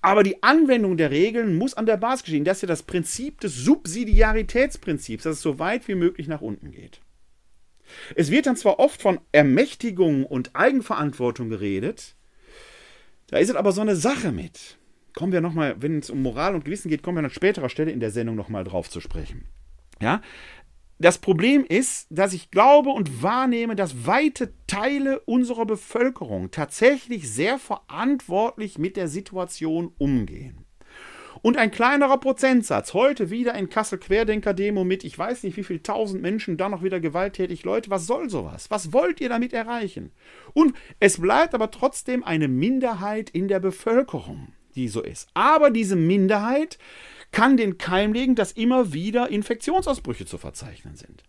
S1: aber die Anwendung der Regeln muss an der Basis geschehen. Das ist ja das Prinzip des Subsidiaritätsprinzips, dass es so weit wie möglich nach unten geht. Es wird dann zwar oft von Ermächtigung und Eigenverantwortung geredet, da ist es aber so eine Sache mit. Kommen wir nochmal, wenn es um Moral und Gewissen geht, kommen wir an späterer Stelle in der Sendung nochmal drauf zu sprechen. Ja, das Problem ist, dass ich glaube und wahrnehme, dass weite Teile unserer Bevölkerung tatsächlich sehr verantwortlich mit der Situation umgehen. Und ein kleinerer Prozentsatz, heute wieder in Kassel Querdenker-Demo mit, ich weiß nicht wie viel tausend Menschen, dann noch wieder gewalttätig. Leute, was soll sowas? Was wollt ihr damit erreichen? Und es bleibt aber trotzdem eine Minderheit in der Bevölkerung, die so ist. Aber diese Minderheit kann den Keim legen, dass immer wieder Infektionsausbrüche zu verzeichnen sind.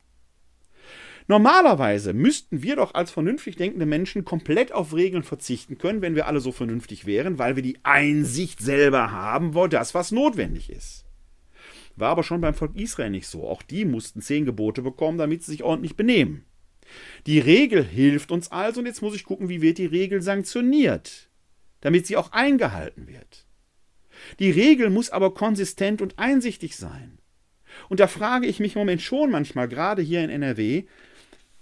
S1: Normalerweise müssten wir doch als vernünftig denkende Menschen komplett auf Regeln verzichten können, wenn wir alle so vernünftig wären, weil wir die Einsicht selber haben, wo das, was notwendig ist. War aber schon beim Volk Israel nicht so. Auch die mussten zehn Gebote bekommen, damit sie sich ordentlich benehmen. Die Regel hilft uns also und jetzt muss ich gucken, wie wird die Regel sanktioniert, damit sie auch eingehalten wird. Die Regel muss aber konsistent und einsichtig sein. Und da frage ich mich im Moment schon manchmal, gerade hier in NRW,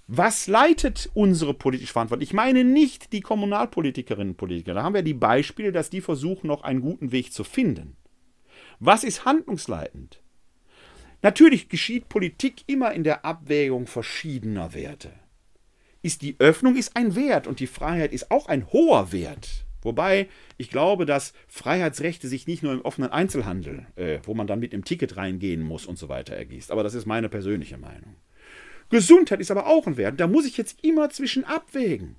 S1: Was leitet unsere politische Verantwortung? Ich meine nicht die Kommunalpolitikerinnen und Politiker. Da haben wir die Beispiele, dass die versuchen, noch einen guten Weg zu finden. Was ist handlungsleitend? Natürlich geschieht Politik immer in der Abwägung verschiedener Werte. Ist die Öffnung ist ein Wert und die Freiheit ist auch ein hoher Wert. Wobei ich glaube, dass Freiheitsrechte sich nicht nur im offenen Einzelhandel, äh, wo man dann mit einem Ticket reingehen muss und so weiter, ergießt. Aber das ist meine persönliche Meinung. Gesundheit ist aber auch ein Wert. Da muss ich jetzt immer zwischen abwägen.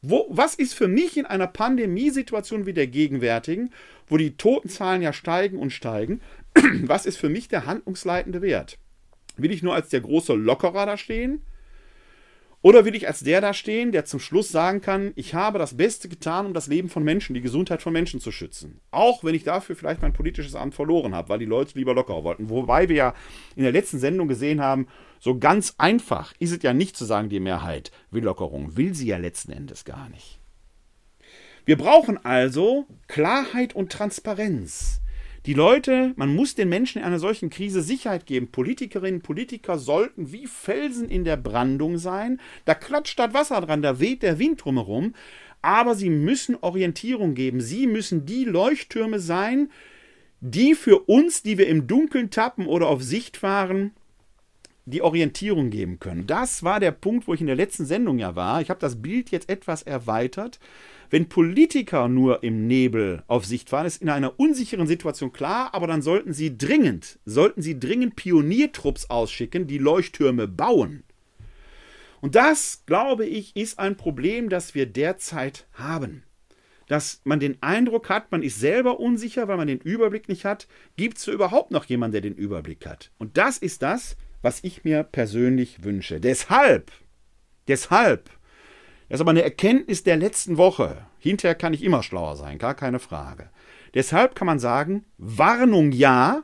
S1: Wo, was ist für mich in einer Pandemiesituation wie der gegenwärtigen, wo die Totenzahlen ja steigen und steigen, <clears throat> was ist für mich der handlungsleitende Wert? Will ich nur als der große Lockerer da stehen? Oder will ich als der da stehen, der zum Schluss sagen kann, ich habe das Beste getan, um das Leben von Menschen, die Gesundheit von Menschen zu schützen. Auch wenn ich dafür vielleicht mein politisches Amt verloren habe, weil die Leute lieber lockerer wollten. Wobei wir ja in der letzten Sendung gesehen haben, so ganz einfach ist es ja nicht zu sagen, die Mehrheit will Lockerung. Will sie ja letzten Endes gar nicht. Wir brauchen also Klarheit und Transparenz. Die Leute, man muss den Menschen in einer solchen Krise Sicherheit geben. Politikerinnen, Politiker sollten wie Felsen in der Brandung sein. Da klatscht das Wasser dran, da weht der Wind drumherum. Aber sie müssen Orientierung geben. Sie müssen die Leuchttürme sein, die für uns, die wir im Dunkeln tappen oder auf Sicht fahren, die Orientierung geben können. Das war der Punkt, wo ich in der letzten Sendung ja war. Ich habe das Bild jetzt etwas erweitert. Wenn Politiker nur im Nebel auf Sicht fahren, ist in einer unsicheren Situation klar, aber dann sollten sie dringend, sollten sie dringend Pioniertrupps ausschicken, die Leuchttürme bauen. Und das, glaube ich, ist ein Problem, das wir derzeit haben. Dass man den Eindruck hat, man ist selber unsicher, weil man den Überblick nicht hat. Gibt es überhaupt noch jemanden, der den Überblick hat? Und das ist das, was ich mir persönlich wünsche. Deshalb, deshalb das ist aber eine Erkenntnis der letzten Woche. Hinterher kann ich immer schlauer sein, gar keine Frage. Deshalb kann man sagen, Warnung ja,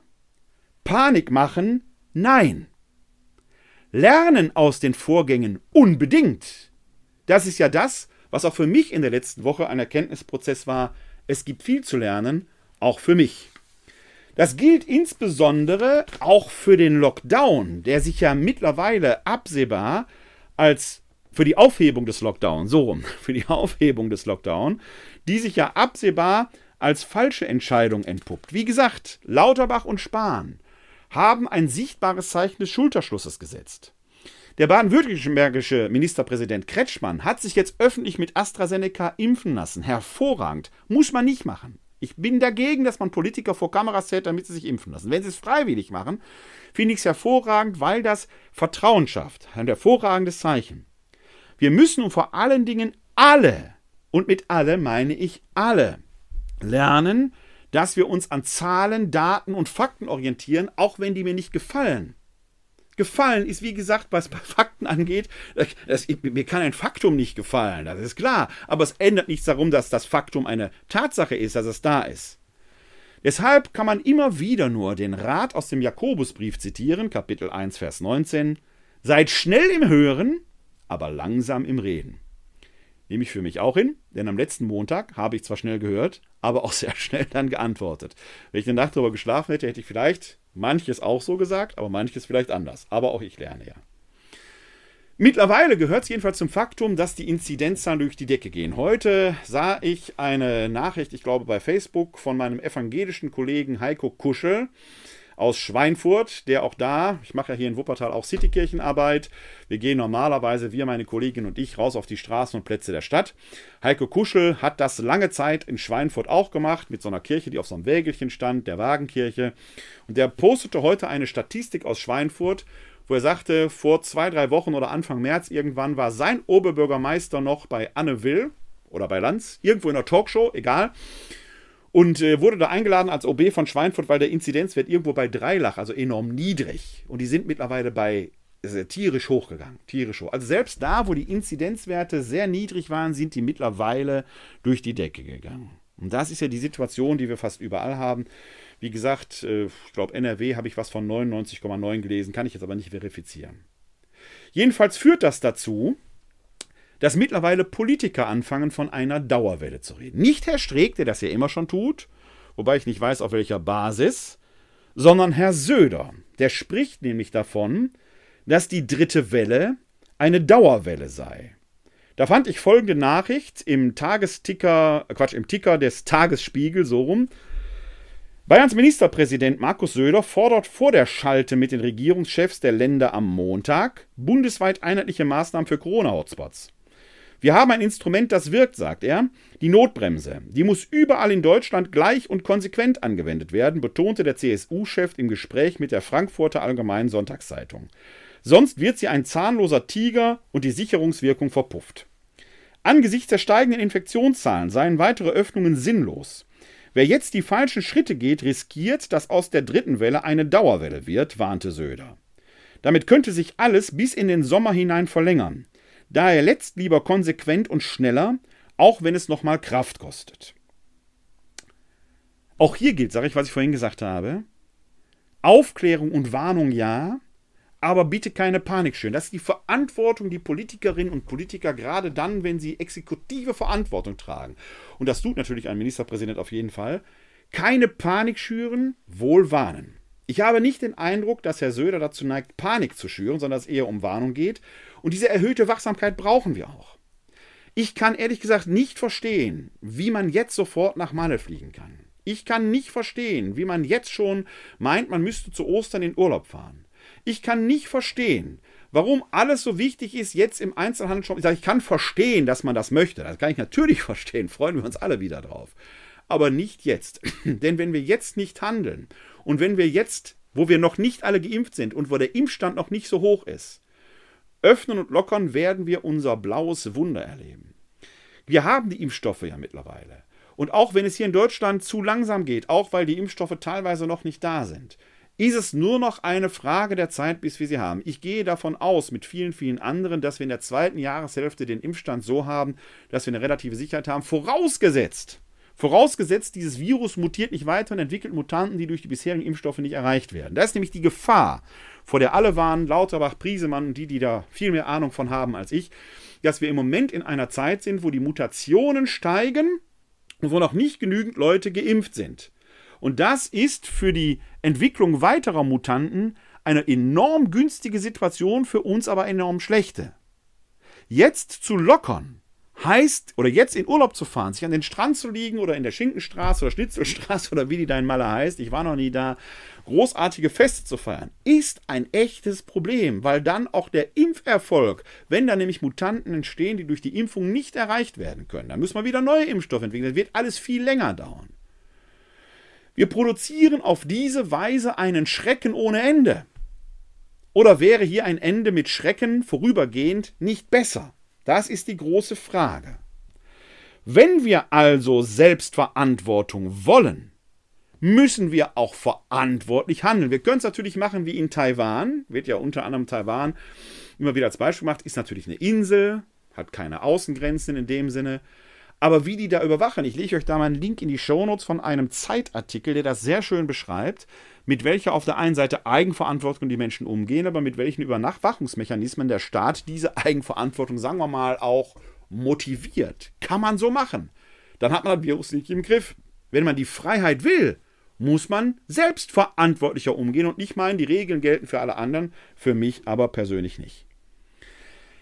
S1: Panik machen nein. Lernen aus den Vorgängen unbedingt. Das ist ja das, was auch für mich in der letzten Woche ein Erkenntnisprozess war. Es gibt viel zu lernen, auch für mich. Das gilt insbesondere auch für den Lockdown, der sich ja mittlerweile absehbar als für die Aufhebung des Lockdown, so rum, <laughs> für die Aufhebung des Lockdown, die sich ja absehbar als falsche Entscheidung entpuppt. Wie gesagt, Lauterbach und Spahn haben ein sichtbares Zeichen des Schulterschlusses gesetzt. Der baden-württembergische Ministerpräsident Kretschmann hat sich jetzt öffentlich mit AstraZeneca impfen lassen. Hervorragend. Muss man nicht machen. Ich bin dagegen, dass man Politiker vor Kameras zählt, damit sie sich impfen lassen. Wenn sie es freiwillig machen, finde ich es hervorragend, weil das Vertrauen schafft. Ein hervorragendes Zeichen. Wir müssen vor allen Dingen alle, und mit alle meine ich alle, lernen, dass wir uns an Zahlen, Daten und Fakten orientieren, auch wenn die mir nicht gefallen. Gefallen ist, wie gesagt, was <laughs> Fakten angeht, das, mir kann ein Faktum nicht gefallen, das ist klar. Aber es ändert nichts darum, dass das Faktum eine Tatsache ist, dass es da ist. Deshalb kann man immer wieder nur den Rat aus dem Jakobusbrief zitieren, Kapitel 1, Vers 19. Seid schnell im Hören aber langsam im Reden. Nehme ich für mich auch hin, denn am letzten Montag habe ich zwar schnell gehört, aber auch sehr <laughs> schnell dann geantwortet. Wenn ich eine Nacht darüber geschlafen hätte, hätte ich vielleicht manches auch so gesagt, aber manches vielleicht anders. Aber auch ich lerne ja. Mittlerweile gehört es jedenfalls zum Faktum, dass die Inzidenzzahlen durch die Decke gehen. Heute sah ich eine Nachricht, ich glaube bei Facebook, von meinem evangelischen Kollegen Heiko Kuschel, aus Schweinfurt, der auch da, ich mache ja hier in Wuppertal auch Citykirchenarbeit. Wir gehen normalerweise, wir, meine Kollegin und ich, raus auf die Straßen und Plätze der Stadt. Heiko Kuschel hat das lange Zeit in Schweinfurt auch gemacht, mit so einer Kirche, die auf so einem Wägelchen stand, der Wagenkirche. Und der postete heute eine Statistik aus Schweinfurt, wo er sagte, vor zwei, drei Wochen oder Anfang März irgendwann war sein Oberbürgermeister noch bei Anne Will oder bei Lanz, irgendwo in einer Talkshow, egal und äh, wurde da eingeladen als OB von Schweinfurt, weil der Inzidenzwert irgendwo bei 3 lag, also enorm niedrig. Und die sind mittlerweile bei äh, tierisch hochgegangen. Tierisch hoch. Also selbst da, wo die Inzidenzwerte sehr niedrig waren, sind die mittlerweile durch die Decke gegangen. Und das ist ja die Situation, die wir fast überall haben. Wie gesagt, äh, ich glaube, NRW habe ich was von 99,9 gelesen, kann ich jetzt aber nicht verifizieren. Jedenfalls führt das dazu, dass mittlerweile Politiker anfangen, von einer Dauerwelle zu reden. Nicht Herr Streeck, der das ja immer schon tut, wobei ich nicht weiß, auf welcher Basis, sondern Herr Söder. Der spricht nämlich davon, dass die dritte Welle eine Dauerwelle sei. Da fand ich folgende Nachricht im Tagesticker, Quatsch, im Ticker des Tagesspiegel, so rum. Bayerns Ministerpräsident Markus Söder fordert vor der Schalte mit den Regierungschefs der Länder am Montag bundesweit einheitliche Maßnahmen für Corona-Hotspots. Wir haben ein Instrument, das wirkt, sagt er. Die Notbremse. Die muss überall in Deutschland gleich und konsequent angewendet werden, betonte der CSU-Chef im Gespräch mit der Frankfurter Allgemeinen Sonntagszeitung. Sonst wird sie ein zahnloser Tiger und die Sicherungswirkung verpufft. Angesichts der steigenden Infektionszahlen seien weitere Öffnungen sinnlos. Wer jetzt die falschen Schritte geht, riskiert, dass aus der dritten Welle eine Dauerwelle wird, warnte Söder. Damit könnte sich alles bis in den Sommer hinein verlängern. Daher letzt lieber konsequent und schneller, auch wenn es nochmal Kraft kostet. Auch hier gilt, sage ich, was ich vorhin gesagt habe. Aufklärung und Warnung ja, aber bitte keine Panik schüren. Das ist die Verantwortung, die Politikerinnen und Politiker gerade dann, wenn sie exekutive Verantwortung tragen. Und das tut natürlich ein Ministerpräsident auf jeden Fall. Keine Panik schüren, wohl warnen. Ich habe nicht den Eindruck, dass Herr Söder dazu neigt, Panik zu schüren, sondern dass es eher um Warnung geht. Und diese erhöhte Wachsamkeit brauchen wir auch. Ich kann ehrlich gesagt nicht verstehen, wie man jetzt sofort nach Malle fliegen kann. Ich kann nicht verstehen, wie man jetzt schon meint, man müsste zu Ostern in Urlaub fahren. Ich kann nicht verstehen, warum alles so wichtig ist, jetzt im Einzelhandel schon. Ich sage, ich kann verstehen, dass man das möchte. Das kann ich natürlich <laughs> verstehen. Freuen wir uns alle wieder drauf. Aber nicht jetzt. <laughs> Denn wenn wir jetzt nicht handeln und wenn wir jetzt, wo wir noch nicht alle geimpft sind und wo der Impfstand noch nicht so hoch ist, öffnen und lockern, werden wir unser blaues Wunder erleben. Wir haben die Impfstoffe ja mittlerweile. Und auch wenn es hier in Deutschland zu langsam geht, auch weil die Impfstoffe teilweise noch nicht da sind, ist es nur noch eine Frage der Zeit, bis wir sie haben. Ich gehe davon aus, mit vielen, vielen anderen, dass wir in der zweiten Jahreshälfte den Impfstand so haben, dass wir eine relative Sicherheit haben, vorausgesetzt, Vorausgesetzt, dieses Virus mutiert nicht weiter und entwickelt Mutanten, die durch die bisherigen Impfstoffe nicht erreicht werden. Das ist nämlich die Gefahr, vor der alle warnen, Lauterbach, Priesemann und die, die da viel mehr Ahnung von haben als ich, dass wir im Moment in einer Zeit sind, wo die Mutationen steigen und wo noch nicht genügend Leute geimpft sind. Und das ist für die Entwicklung weiterer Mutanten eine enorm günstige Situation, für uns aber enorm schlechte. Jetzt zu lockern, heißt, oder jetzt in Urlaub zu fahren, sich an den Strand zu liegen oder in der Schinkenstraße oder Schnitzelstraße oder wie die dein Maler heißt, ich war noch nie da, großartige Feste zu feiern, ist ein echtes Problem, weil dann auch der Impferfolg, wenn da nämlich Mutanten entstehen, die durch die Impfung nicht erreicht werden können, dann müssen wir wieder neue Impfstoffe entwickeln, das wird alles viel länger dauern. Wir produzieren auf diese Weise einen Schrecken ohne Ende. Oder wäre hier ein Ende mit Schrecken vorübergehend nicht besser? Das ist die große Frage. Wenn wir also Selbstverantwortung wollen, müssen wir auch verantwortlich handeln. Wir können es natürlich machen wie in Taiwan, wird ja unter anderem Taiwan immer wieder als Beispiel gemacht, ist natürlich eine Insel, hat keine Außengrenzen in dem Sinne. Aber wie die da überwachen, ich lege euch da mal einen Link in die Shownotes von einem Zeitartikel, der das sehr schön beschreibt, mit welcher auf der einen Seite Eigenverantwortung die Menschen umgehen, aber mit welchen Überwachungsmechanismen der Staat diese Eigenverantwortung, sagen wir mal, auch motiviert. Kann man so machen. Dann hat man das Virus nicht im Griff. Wenn man die Freiheit will, muss man selbstverantwortlicher umgehen und nicht meinen, die Regeln gelten für alle anderen, für mich aber persönlich nicht.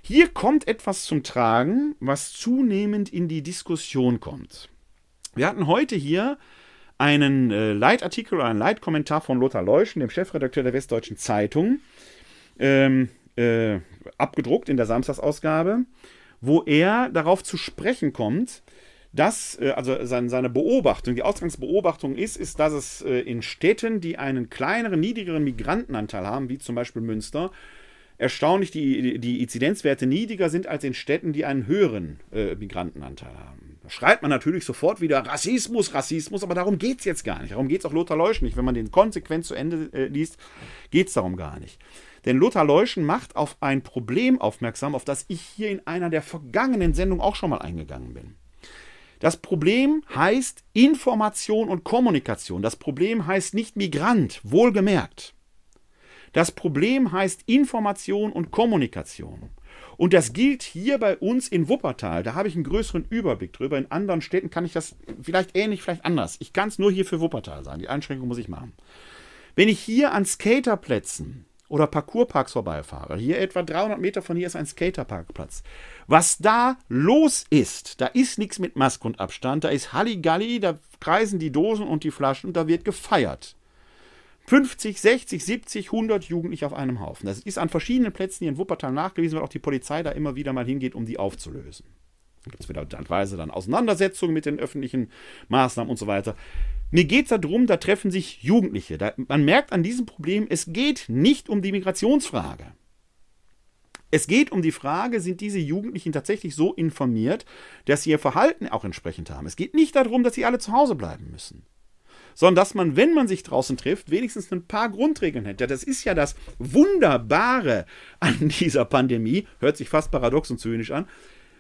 S1: Hier kommt etwas zum Tragen, was zunehmend in die Diskussion kommt. Wir hatten heute hier einen äh, Leitartikel oder einen Leitkommentar von Lothar Leuschen, dem Chefredakteur der Westdeutschen Zeitung, ähm, äh, abgedruckt in der Samstagsausgabe, wo er darauf zu sprechen kommt, dass, äh, also seine, seine Beobachtung, die Ausgangsbeobachtung ist, ist, dass es äh, in Städten, die einen kleineren, niedrigeren Migrantenanteil haben, wie zum Beispiel Münster, erstaunlich die, die Inzidenzwerte niedriger sind als in Städten, die einen höheren äh, Migrantenanteil haben. Da schreit man natürlich sofort wieder Rassismus, Rassismus, aber darum geht es jetzt gar nicht. Darum geht es auch Lothar Leuschen nicht. Wenn man den konsequent zu Ende äh, liest, geht es darum gar nicht. Denn Lothar Leuschen macht auf ein Problem aufmerksam, auf das ich hier in einer der vergangenen Sendungen auch schon mal eingegangen bin. Das Problem heißt Information und Kommunikation. Das Problem heißt nicht Migrant, wohlgemerkt. Das Problem heißt Information und Kommunikation. Und das gilt hier bei uns in Wuppertal. Da habe ich einen größeren Überblick drüber. In anderen Städten kann ich das vielleicht ähnlich, vielleicht anders. Ich kann es nur hier für Wuppertal sagen. Die Einschränkung muss ich machen. Wenn ich hier an Skaterplätzen oder Parkourparks vorbeifahre, hier etwa 300 Meter von hier ist ein Skaterparkplatz. Was da los ist, da ist nichts mit Maske und Abstand, da ist Halligalli, da kreisen die Dosen und die Flaschen und da wird gefeiert. 50, 60, 70, 100 Jugendliche auf einem Haufen. Das ist an verschiedenen Plätzen hier in Wuppertal nachgewiesen, weil auch die Polizei da immer wieder mal hingeht, um die aufzulösen. Da gibt es wieder teilweise dann Auseinandersetzungen mit den öffentlichen Maßnahmen und so weiter. Mir geht es darum, da treffen sich Jugendliche. Da, man merkt an diesem Problem, es geht nicht um die Migrationsfrage. Es geht um die Frage, sind diese Jugendlichen tatsächlich so informiert, dass sie ihr Verhalten auch entsprechend haben. Es geht nicht darum, dass sie alle zu Hause bleiben müssen, sondern dass man, wenn man sich draußen trifft, wenigstens ein paar Grundregeln hätte. Das ist ja das Wunderbare an <laughs> dieser Pandemie, hört sich fast paradox und zynisch an.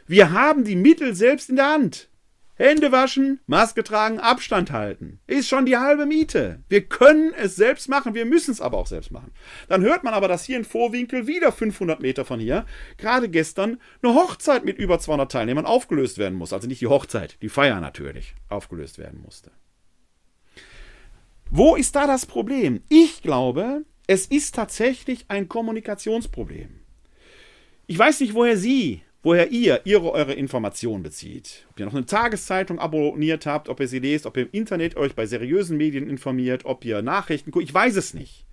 S1: Wir haben die Mittel selbst in der Hand. Hände waschen, Maske tragen, Abstand halten. Ist schon die halbe Miete. Wir können es selbst machen, wir müssen es aber auch selbst machen. Dann hört man aber, dass hier in Vorwinkel wieder 500 Meter von hier gerade gestern eine Hochzeit mit über 200 Teilnehmern aufgelöst werden muss. Also nicht die Hochzeit, die Feier natürlich aufgelöst werden musste. Wo ist da das Problem? Ich glaube, es ist tatsächlich ein Kommunikationsproblem. Ich weiß nicht, woher Sie woher ihr ihre eure Informationen bezieht. Ob ihr noch eine Tageszeitung abonniert habt, ob ihr sie lest, ob ihr im Internet euch bei seriösen Medien informiert, ob ihr Nachrichten guckt, ich weiß es nicht.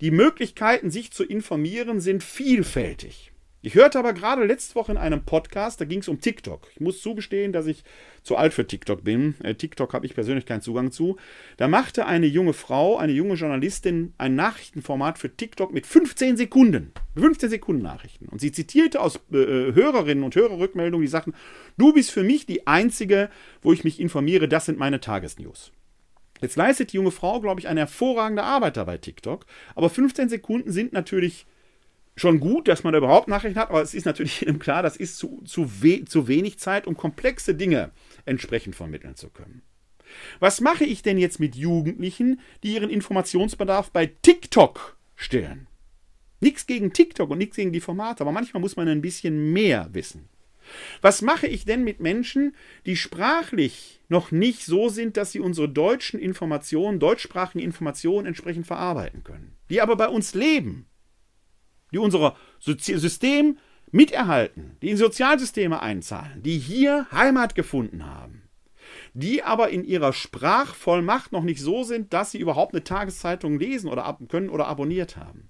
S1: Die Möglichkeiten, sich zu informieren, sind vielfältig. Ich hörte aber gerade letzte Woche in einem Podcast, da ging es um TikTok. Ich muss zugestehen, dass ich zu alt für TikTok bin. Äh, TikTok habe ich persönlich keinen Zugang zu. Da machte eine junge Frau, eine junge Journalistin, ein Nachrichtenformat für TikTok mit 15 Sekunden. 15 Sekunden Nachrichten. Und sie zitierte aus äh, Hörerinnen und Hörerrückmeldungen die Sachen, du bist für mich die Einzige, wo ich mich informiere, das sind meine Tagesnews. Jetzt leistet die junge Frau, glaube ich, eine hervorragende Arbeit da bei TikTok. Aber 15 Sekunden sind natürlich schon gut, dass man da überhaupt Nachrichten hat, aber es ist natürlich jedem <laughs> klar, das ist zu, zu, we zu wenig Zeit, um komplexe Dinge entsprechend vermitteln zu können. Was mache ich denn jetzt mit Jugendlichen, die ihren Informationsbedarf bei TikTok stillen? Nichts gegen TikTok und nichts gegen die Formate, aber manchmal muss man ein bisschen mehr wissen. Was mache ich denn mit Menschen, die sprachlich noch nicht so sind, dass sie unsere deutschen Informationen, deutschsprachigen Informationen entsprechend verarbeiten können, die aber bei uns leben? Die unser System miterhalten, die in Sozialsysteme einzahlen, die hier Heimat gefunden haben, die aber in ihrer Sprachvollmacht noch nicht so sind, dass sie überhaupt eine Tageszeitung lesen oder ab können oder abonniert haben.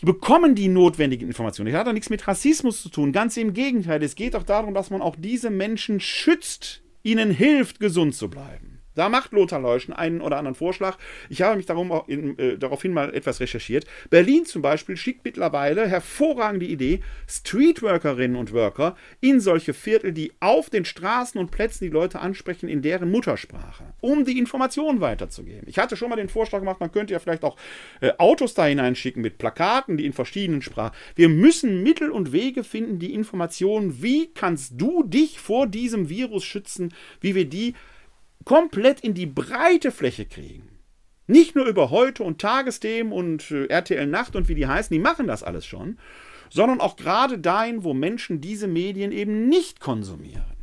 S1: Die bekommen die notwendigen Informationen. Das hat doch nichts mit Rassismus zu tun. Ganz im Gegenteil. Es geht doch darum, dass man auch diese Menschen schützt, ihnen hilft, gesund zu bleiben. Da macht Lothar Leuschen einen oder anderen Vorschlag. Ich habe mich darum in, äh, daraufhin mal etwas recherchiert. Berlin zum Beispiel schickt mittlerweile hervorragende Idee, Streetworkerinnen und Worker in solche Viertel, die auf den Straßen und Plätzen die Leute ansprechen in deren Muttersprache, um die Informationen weiterzugeben. Ich hatte schon mal den Vorschlag gemacht, man könnte ja vielleicht auch äh, Autos da hineinschicken mit Plakaten, die in verschiedenen Sprachen. Wir müssen Mittel und Wege finden, die Informationen, wie kannst du dich vor diesem Virus schützen, wie wir die komplett in die breite Fläche kriegen. Nicht nur über heute und Tagesthemen und äh, RTL Nacht und wie die heißen, die machen das alles schon, sondern auch gerade dahin, wo Menschen diese Medien eben nicht konsumieren.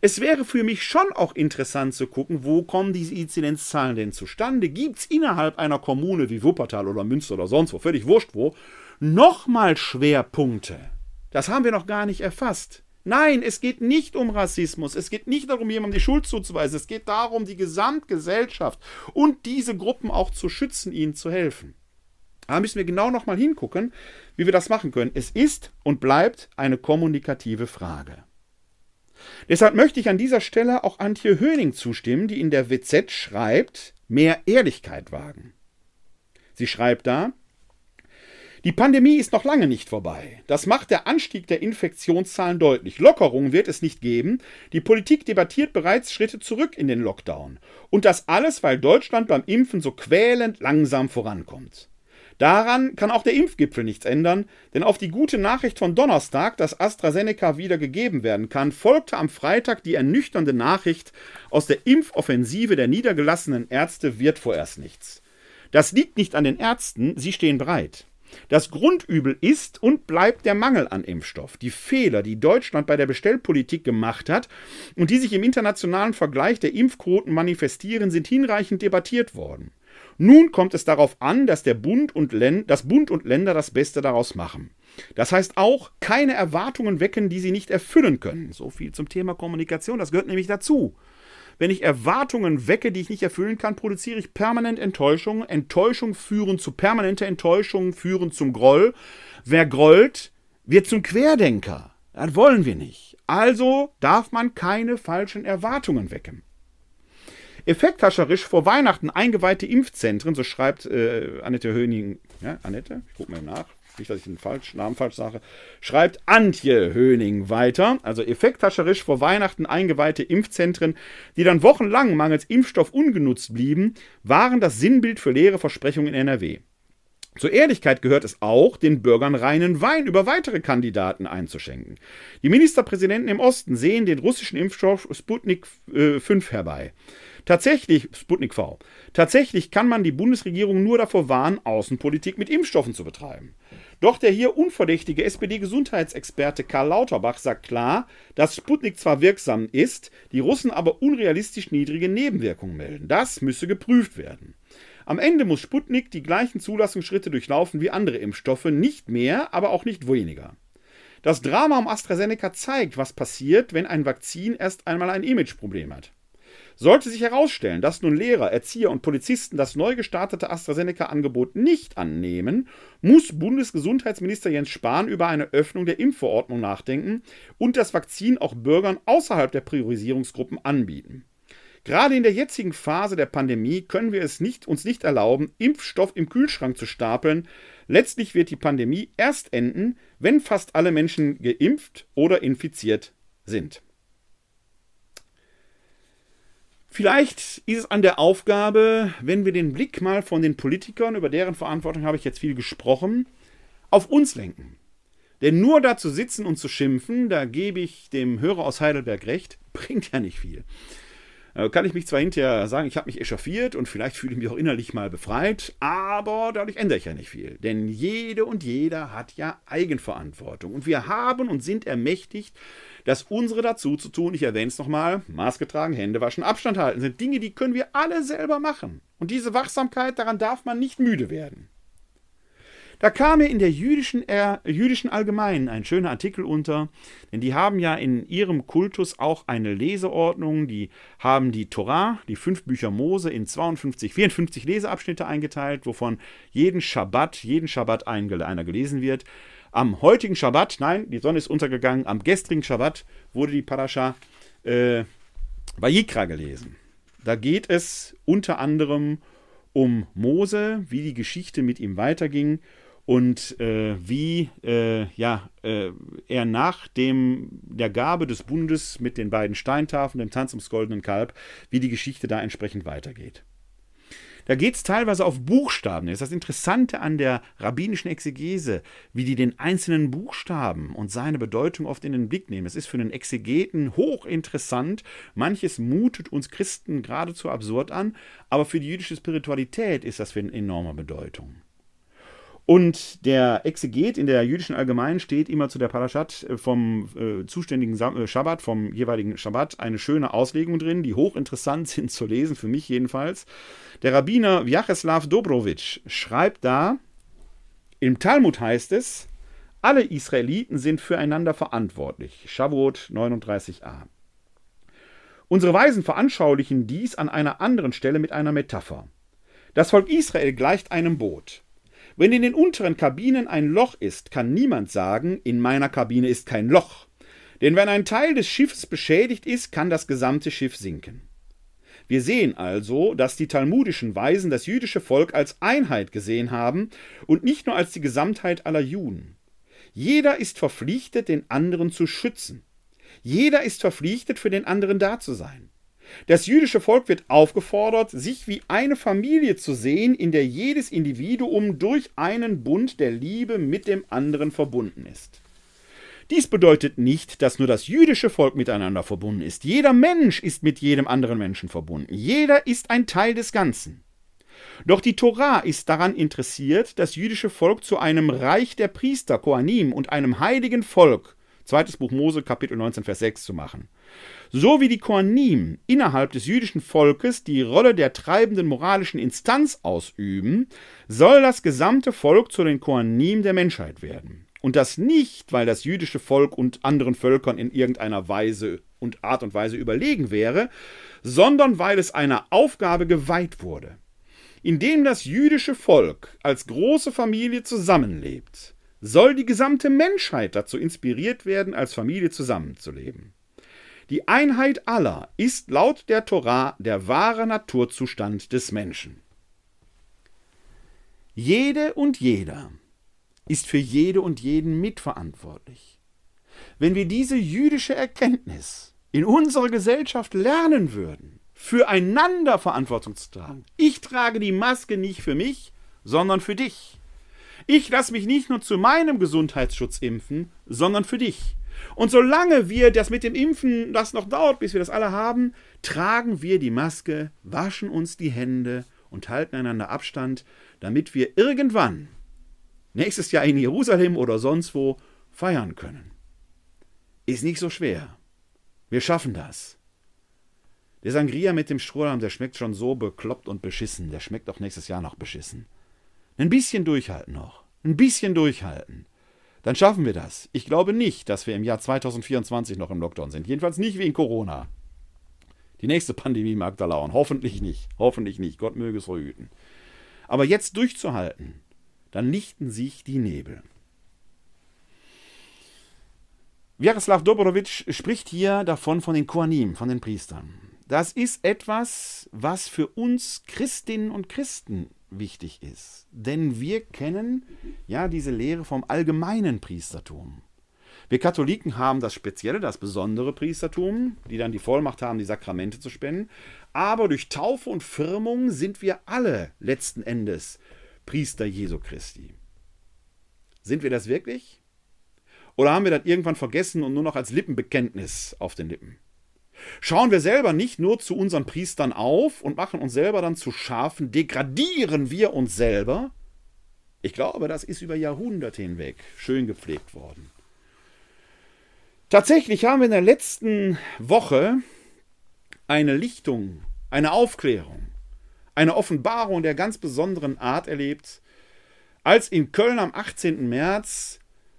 S1: Es wäre für mich schon auch interessant zu gucken, wo kommen diese Inzidenzzahlen denn zustande? Gibt es innerhalb einer Kommune wie Wuppertal oder Münster oder sonst wo, völlig wurscht wo, nochmal Schwerpunkte? Das haben wir noch gar nicht erfasst. Nein, es geht nicht um Rassismus. Es geht nicht darum, jemandem die Schuld zuzuweisen. Es geht darum, die Gesamtgesellschaft und diese Gruppen auch zu schützen, ihnen zu helfen. Da müssen wir genau nochmal hingucken, wie wir das machen können. Es ist und bleibt eine kommunikative Frage. Deshalb möchte ich an dieser Stelle auch Antje Höning zustimmen, die in der WZ schreibt, mehr Ehrlichkeit wagen. Sie schreibt da, die Pandemie ist noch lange nicht vorbei. Das macht der Anstieg der Infektionszahlen deutlich. Lockerungen wird es nicht geben. Die Politik debattiert bereits Schritte zurück in den Lockdown. Und das alles, weil Deutschland beim Impfen so quälend langsam vorankommt. Daran kann auch der Impfgipfel nichts ändern, denn auf die gute Nachricht von Donnerstag, dass AstraZeneca wieder gegeben werden kann, folgte am Freitag die ernüchternde Nachricht, aus der Impfoffensive der niedergelassenen Ärzte wird vorerst nichts. Das liegt nicht an den Ärzten, sie stehen bereit. Das Grundübel ist und bleibt der Mangel an Impfstoff. Die Fehler, die Deutschland bei der Bestellpolitik gemacht hat und die sich im internationalen Vergleich der Impfquoten manifestieren, sind hinreichend debattiert worden. Nun kommt es darauf an, dass der Bund und dass Bund und Länder das Beste daraus machen. Das heißt auch, keine Erwartungen wecken, die sie nicht erfüllen können. So viel zum Thema Kommunikation, das gehört nämlich dazu. Wenn ich Erwartungen wecke, die ich nicht erfüllen kann, produziere ich permanent Enttäuschung. Enttäuschung führen zu permanenter Enttäuschung, führen zum Groll. Wer grollt, wird zum Querdenker. Das wollen wir nicht. Also darf man keine falschen Erwartungen wecken. Effekthascherisch vor Weihnachten eingeweihte Impfzentren, so schreibt äh, Annette Höning, ja, Annette, ich gucke mal nach, nicht, dass ich den falsch, Namen falsch sage, schreibt Antje Höning weiter. Also effekthascherisch vor Weihnachten eingeweihte Impfzentren, die dann wochenlang mangels Impfstoff ungenutzt blieben, waren das Sinnbild für leere Versprechungen in NRW. Zur Ehrlichkeit gehört es auch, den Bürgern reinen Wein über weitere Kandidaten einzuschenken. Die Ministerpräsidenten im Osten sehen den russischen Impfstoff Sputnik äh, 5 herbei. Tatsächlich, Sputnik V, tatsächlich kann man die Bundesregierung nur davor warnen, Außenpolitik mit Impfstoffen zu betreiben. Doch der hier unverdächtige SPD-Gesundheitsexperte Karl Lauterbach sagt klar, dass Sputnik zwar wirksam ist, die Russen aber unrealistisch niedrige Nebenwirkungen melden. Das müsse geprüft werden. Am Ende muss Sputnik die gleichen Zulassungsschritte durchlaufen wie andere Impfstoffe, nicht mehr, aber auch nicht weniger. Das Drama um AstraZeneca zeigt, was passiert, wenn ein Vakzin erst einmal ein Imageproblem hat. Sollte sich herausstellen, dass nun Lehrer, Erzieher und Polizisten das neu gestartete AstraZeneca-Angebot nicht annehmen, muss Bundesgesundheitsminister Jens Spahn über eine Öffnung der Impfverordnung nachdenken und das Vakzin auch Bürgern außerhalb der Priorisierungsgruppen anbieten. Gerade in der jetzigen Phase der Pandemie können wir es nicht, uns nicht erlauben, Impfstoff im Kühlschrank zu stapeln. Letztlich wird die Pandemie erst enden, wenn fast alle Menschen geimpft oder infiziert sind. Vielleicht ist es an der Aufgabe, wenn wir den Blick mal von den Politikern, über deren Verantwortung habe ich jetzt viel gesprochen, auf uns lenken. Denn nur da zu sitzen und zu schimpfen, da gebe ich dem Hörer aus Heidelberg recht, <laughs> bringt ja nicht viel. Äh, kann ich mich zwar hinterher sagen, ich habe mich echauffiert und vielleicht fühle ich mich auch innerlich mal befreit, aber dadurch ändere ich ja nicht viel. Denn jede und jeder hat ja Eigenverantwortung. Und wir haben und sind ermächtigt, das unsere dazu zu tun, ich erwähne es nochmal, Maske tragen, Hände waschen, Abstand halten, sind Dinge, die können wir alle selber machen. Und diese Wachsamkeit, daran darf man nicht müde werden. Da kam mir in der jüdischen, äh, jüdischen Allgemeinen ein schöner Artikel unter, denn die haben ja in ihrem Kultus auch eine Leseordnung, die haben die Torah, die fünf Bücher Mose, in 52, 54 Leseabschnitte eingeteilt, wovon jeden Schabbat, jeden Schabbat einer gelesen wird. Am heutigen Schabbat, nein, die Sonne ist untergegangen, am gestrigen Schabbat wurde die Parascha äh, gelesen. Da geht es unter anderem um Mose, wie die Geschichte mit ihm weiterging und äh, wie äh, ja, äh, er nach dem, der Gabe des Bundes mit den beiden Steintafeln, dem Tanz ums goldenen Kalb, wie die Geschichte da entsprechend weitergeht. Da geht es teilweise auf Buchstaben. Das ist das Interessante an der rabbinischen Exegese, wie die den einzelnen Buchstaben und seine Bedeutung oft in den Blick nehmen. Das ist für einen Exegeten hochinteressant. Manches mutet uns Christen geradezu absurd an, aber für die jüdische Spiritualität ist das von enormer Bedeutung. Und der Exeget in der jüdischen Allgemeinen steht immer zu der Parashat äh, vom äh, zuständigen Sam äh, Schabbat, vom jeweiligen Schabbat, eine schöne Auslegung drin, die hochinteressant <laughs> sind zu lesen, für mich jedenfalls. Der Rabbiner Vyacheslav Dobrowitsch schreibt da, im Talmud heißt es, alle Israeliten sind füreinander verantwortlich. Shavuot 39a. Unsere Weisen veranschaulichen dies an einer anderen Stelle mit einer Metapher. Das Volk Israel gleicht einem Boot. Wenn in den unteren Kabinen ein Loch ist, kann niemand sagen, in meiner Kabine ist kein Loch. Denn wenn ein Teil des Schiffes beschädigt ist, kann das gesamte Schiff sinken. Wir sehen also, dass die talmudischen Weisen das jüdische Volk als Einheit gesehen haben und nicht nur als die Gesamtheit aller Juden. Jeder ist verpflichtet, den anderen zu schützen. Jeder ist verpflichtet, für den anderen da zu sein. Das jüdische Volk wird aufgefordert, sich wie eine Familie zu sehen, in der jedes Individuum durch einen Bund der Liebe mit dem anderen verbunden ist. Dies bedeutet nicht, dass nur das jüdische Volk miteinander verbunden ist. Jeder Mensch ist mit jedem anderen Menschen verbunden. Jeder ist ein Teil des Ganzen. Doch die Torah ist daran interessiert, das jüdische Volk zu einem Reich der Priester, Koanim und einem heiligen Volk, zweites Buch Mose, Kapitel 19, Vers 6 zu machen. So wie die Koanim innerhalb des jüdischen Volkes die Rolle der treibenden moralischen Instanz ausüben, soll das gesamte Volk zu den Koanim der Menschheit werden. Und das nicht, weil das jüdische Volk und anderen Völkern in irgendeiner Weise und Art und Weise überlegen wäre, sondern weil es einer Aufgabe geweiht wurde. Indem das jüdische Volk als große Familie zusammenlebt, soll die gesamte Menschheit dazu inspiriert werden, als Familie zusammenzuleben. Die Einheit aller ist laut der Torah der wahre Naturzustand des Menschen. Jede und jeder ist für jede und jeden mitverantwortlich. Wenn wir diese jüdische Erkenntnis in unserer Gesellschaft lernen würden, füreinander Verantwortung zu tragen. Ich trage die Maske nicht für mich, sondern für dich. Ich lasse mich nicht nur zu meinem Gesundheitsschutz impfen, sondern für dich. Und solange wir das mit dem Impfen, das noch dauert, bis wir das alle haben, tragen wir die Maske, waschen uns die Hände und halten einander Abstand, damit wir irgendwann, nächstes Jahr in Jerusalem oder sonst wo, feiern können. Ist nicht so schwer. Wir schaffen das. Der Sangria mit dem Strohhalm, der schmeckt schon so bekloppt und beschissen. Der schmeckt auch nächstes Jahr noch beschissen. Ein bisschen durchhalten noch. Ein bisschen durchhalten. Dann schaffen wir das. Ich glaube nicht, dass wir im Jahr 2024 noch im Lockdown sind. Jedenfalls nicht wegen Corona. Die nächste Pandemie mag da lauern. Hoffentlich nicht. Hoffentlich nicht. Gott möge es verhüten. Aber jetzt durchzuhalten, dann lichten sich die Nebel. Jaroslav Dobrowitsch spricht hier davon von den Koanim, von den Priestern. Das ist etwas, was für uns Christinnen und Christen wichtig ist. Denn wir kennen ja diese Lehre vom allgemeinen Priestertum. Wir Katholiken haben das spezielle, das besondere Priestertum, die dann die Vollmacht haben, die Sakramente zu spenden. Aber durch Taufe und Firmung sind wir alle letzten Endes Priester Jesu Christi. Sind wir das wirklich? Oder haben wir das irgendwann vergessen und nur noch als Lippenbekenntnis auf den Lippen? Schauen wir selber nicht nur zu unseren Priestern auf und machen uns selber dann zu Schafen, degradieren wir uns selber? Ich glaube, das ist über Jahrhunderte hinweg schön gepflegt worden. Tatsächlich haben wir in der letzten Woche eine Lichtung, eine Aufklärung, eine Offenbarung der ganz besonderen Art erlebt, als in Köln am 18. März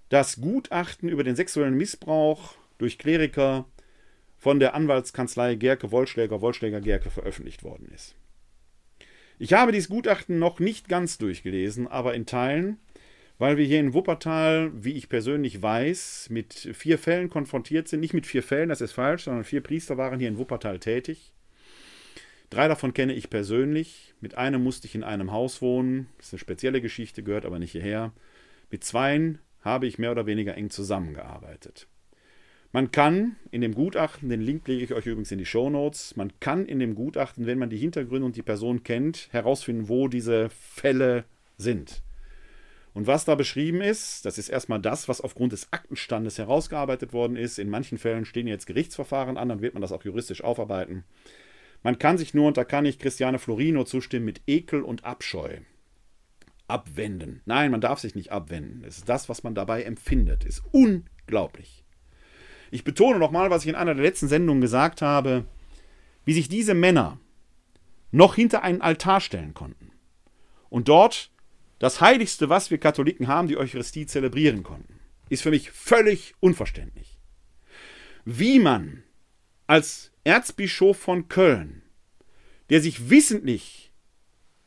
S1: das Gutachten über den sexuellen Missbrauch durch Kleriker von der Anwaltskanzlei Gerke Wollschläger Wollschläger Gerke veröffentlicht worden ist. Ich habe dieses Gutachten noch nicht ganz durchgelesen, aber in Teilen, weil wir hier in Wuppertal, wie ich persönlich weiß, mit vier Fällen konfrontiert sind. Nicht mit vier Fällen, das ist falsch, sondern vier Priester waren hier in Wuppertal tätig. Drei davon kenne ich persönlich. Mit einem musste ich in einem Haus wohnen. Das ist eine spezielle Geschichte, gehört aber nicht hierher. Mit zweien habe ich mehr oder weniger eng zusammengearbeitet. Man kann in dem Gutachten, den Link lege ich euch übrigens in die Show Notes, man kann in dem Gutachten, wenn man die Hintergründe und die Person kennt, herausfinden, wo diese Fälle sind. Und was da beschrieben ist, das ist erstmal das, was aufgrund des Aktenstandes herausgearbeitet worden ist. In manchen Fällen stehen jetzt Gerichtsverfahren an, dann wird man das auch juristisch aufarbeiten. Man kann sich nur, und da kann ich Christiane Florino zustimmen, mit Ekel und Abscheu abwenden. Nein, man darf sich nicht abwenden. Es ist das, was man dabei empfindet. Ist unglaublich. Ich betone nochmal, was ich in einer der letzten Sendungen gesagt habe, wie sich diese Männer noch hinter einen Altar stellen konnten und dort das Heiligste, was wir Katholiken haben, die Eucharistie zelebrieren konnten, ist für mich völlig unverständlich. Wie man als Erzbischof von Köln, der sich wissentlich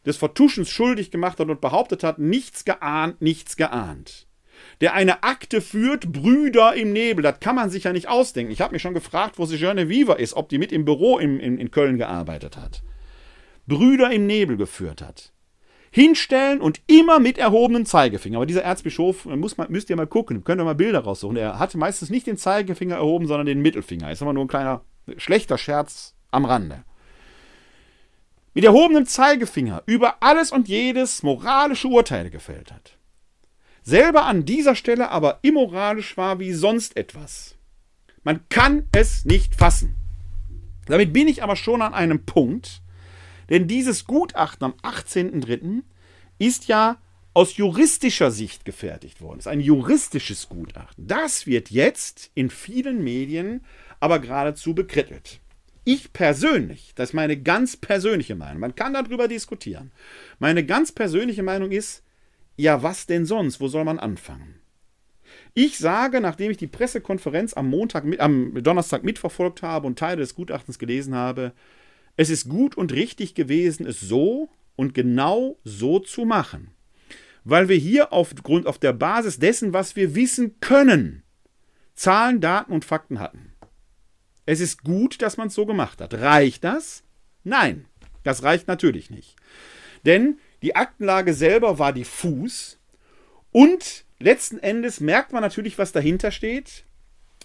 S1: des Vertuschens schuldig gemacht hat und behauptet hat, nichts geahnt, nichts geahnt, der eine Akte führt, Brüder im Nebel. Das kann man sich ja nicht ausdenken. Ich habe mich schon gefragt, wo Sojourne Viva ist, ob die mit im Büro in, in, in Köln gearbeitet hat. Brüder im Nebel geführt hat. Hinstellen und immer mit erhobenem Zeigefinger. Aber dieser Erzbischof, muss man, müsst ihr mal gucken, könnt ihr mal Bilder raussuchen. Er hatte meistens nicht den Zeigefinger erhoben, sondern den Mittelfinger. Ist aber nur ein kleiner, schlechter Scherz am Rande mit erhobenem Zeigefinger über alles und jedes moralische Urteile gefällt hat selber an dieser Stelle aber immoralisch war wie sonst etwas. Man kann es nicht fassen. Damit bin ich aber schon an einem Punkt, denn dieses Gutachten am 18.03. ist ja aus juristischer Sicht gefertigt worden. Es ist ein juristisches Gutachten. Das wird jetzt in vielen Medien aber geradezu bekrittelt. Ich persönlich, das ist meine ganz persönliche Meinung, man kann darüber diskutieren. Meine ganz persönliche Meinung ist, ja, was denn sonst? Wo soll man anfangen? Ich sage, nachdem ich die Pressekonferenz am Montag, am Donnerstag mitverfolgt habe und Teile des Gutachtens gelesen habe, es ist gut und richtig gewesen, es so und genau so zu machen. Weil wir hier aufgrund, auf der Basis dessen, was wir wissen können, Zahlen, Daten und Fakten hatten. Es ist gut, dass man es so gemacht hat. Reicht das? Nein, das reicht natürlich nicht. Denn die Aktenlage selber war diffus und Letzten Endes merkt man natürlich, was dahinter steht.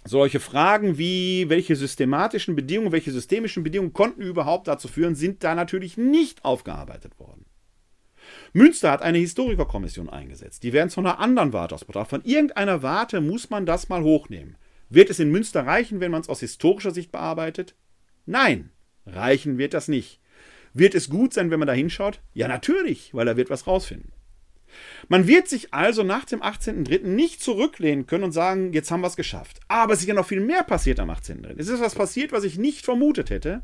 S1: Solche Fragen wie, welche systematischen Bedingungen, welche systemischen Bedingungen konnten überhaupt dazu führen, sind da natürlich nicht aufgearbeitet worden. Münster hat eine Historikerkommission eingesetzt. Die werden von einer anderen Warte aus betrachtet. Von irgendeiner Warte muss man das mal hochnehmen. Wird es in Münster reichen, wenn man es aus historischer Sicht bearbeitet? Nein, reichen wird das nicht. Wird es gut sein, wenn man da hinschaut? Ja, natürlich, weil er wird was rausfinden. Man wird sich also nach dem 18.03. nicht zurücklehnen können und sagen, jetzt haben wir es geschafft. Aber es ist ja noch viel mehr passiert am 18.03. Es ist was passiert, was ich nicht vermutet hätte.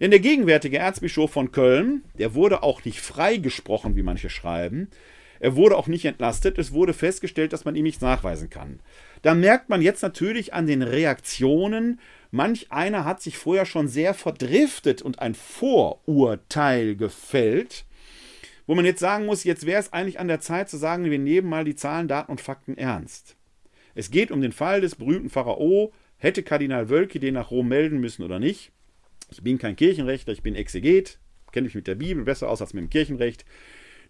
S1: Denn der gegenwärtige Erzbischof von Köln, der wurde auch nicht freigesprochen, wie manche schreiben. Er wurde auch nicht entlastet. Es wurde festgestellt, dass man ihm nichts nachweisen kann. Da merkt man jetzt natürlich an den Reaktionen, manch einer hat sich vorher schon sehr verdriftet und ein Vorurteil gefällt wo man jetzt sagen muss, jetzt wäre es eigentlich an der Zeit zu sagen, wir nehmen mal die Zahlen, Daten und Fakten ernst. Es geht um den Fall des berühmten Pharao. Hätte Kardinal Wölki den nach Rom melden müssen oder nicht? Ich bin kein Kirchenrechtler, ich bin Exeget, kenne mich mit der Bibel besser aus als mit dem Kirchenrecht.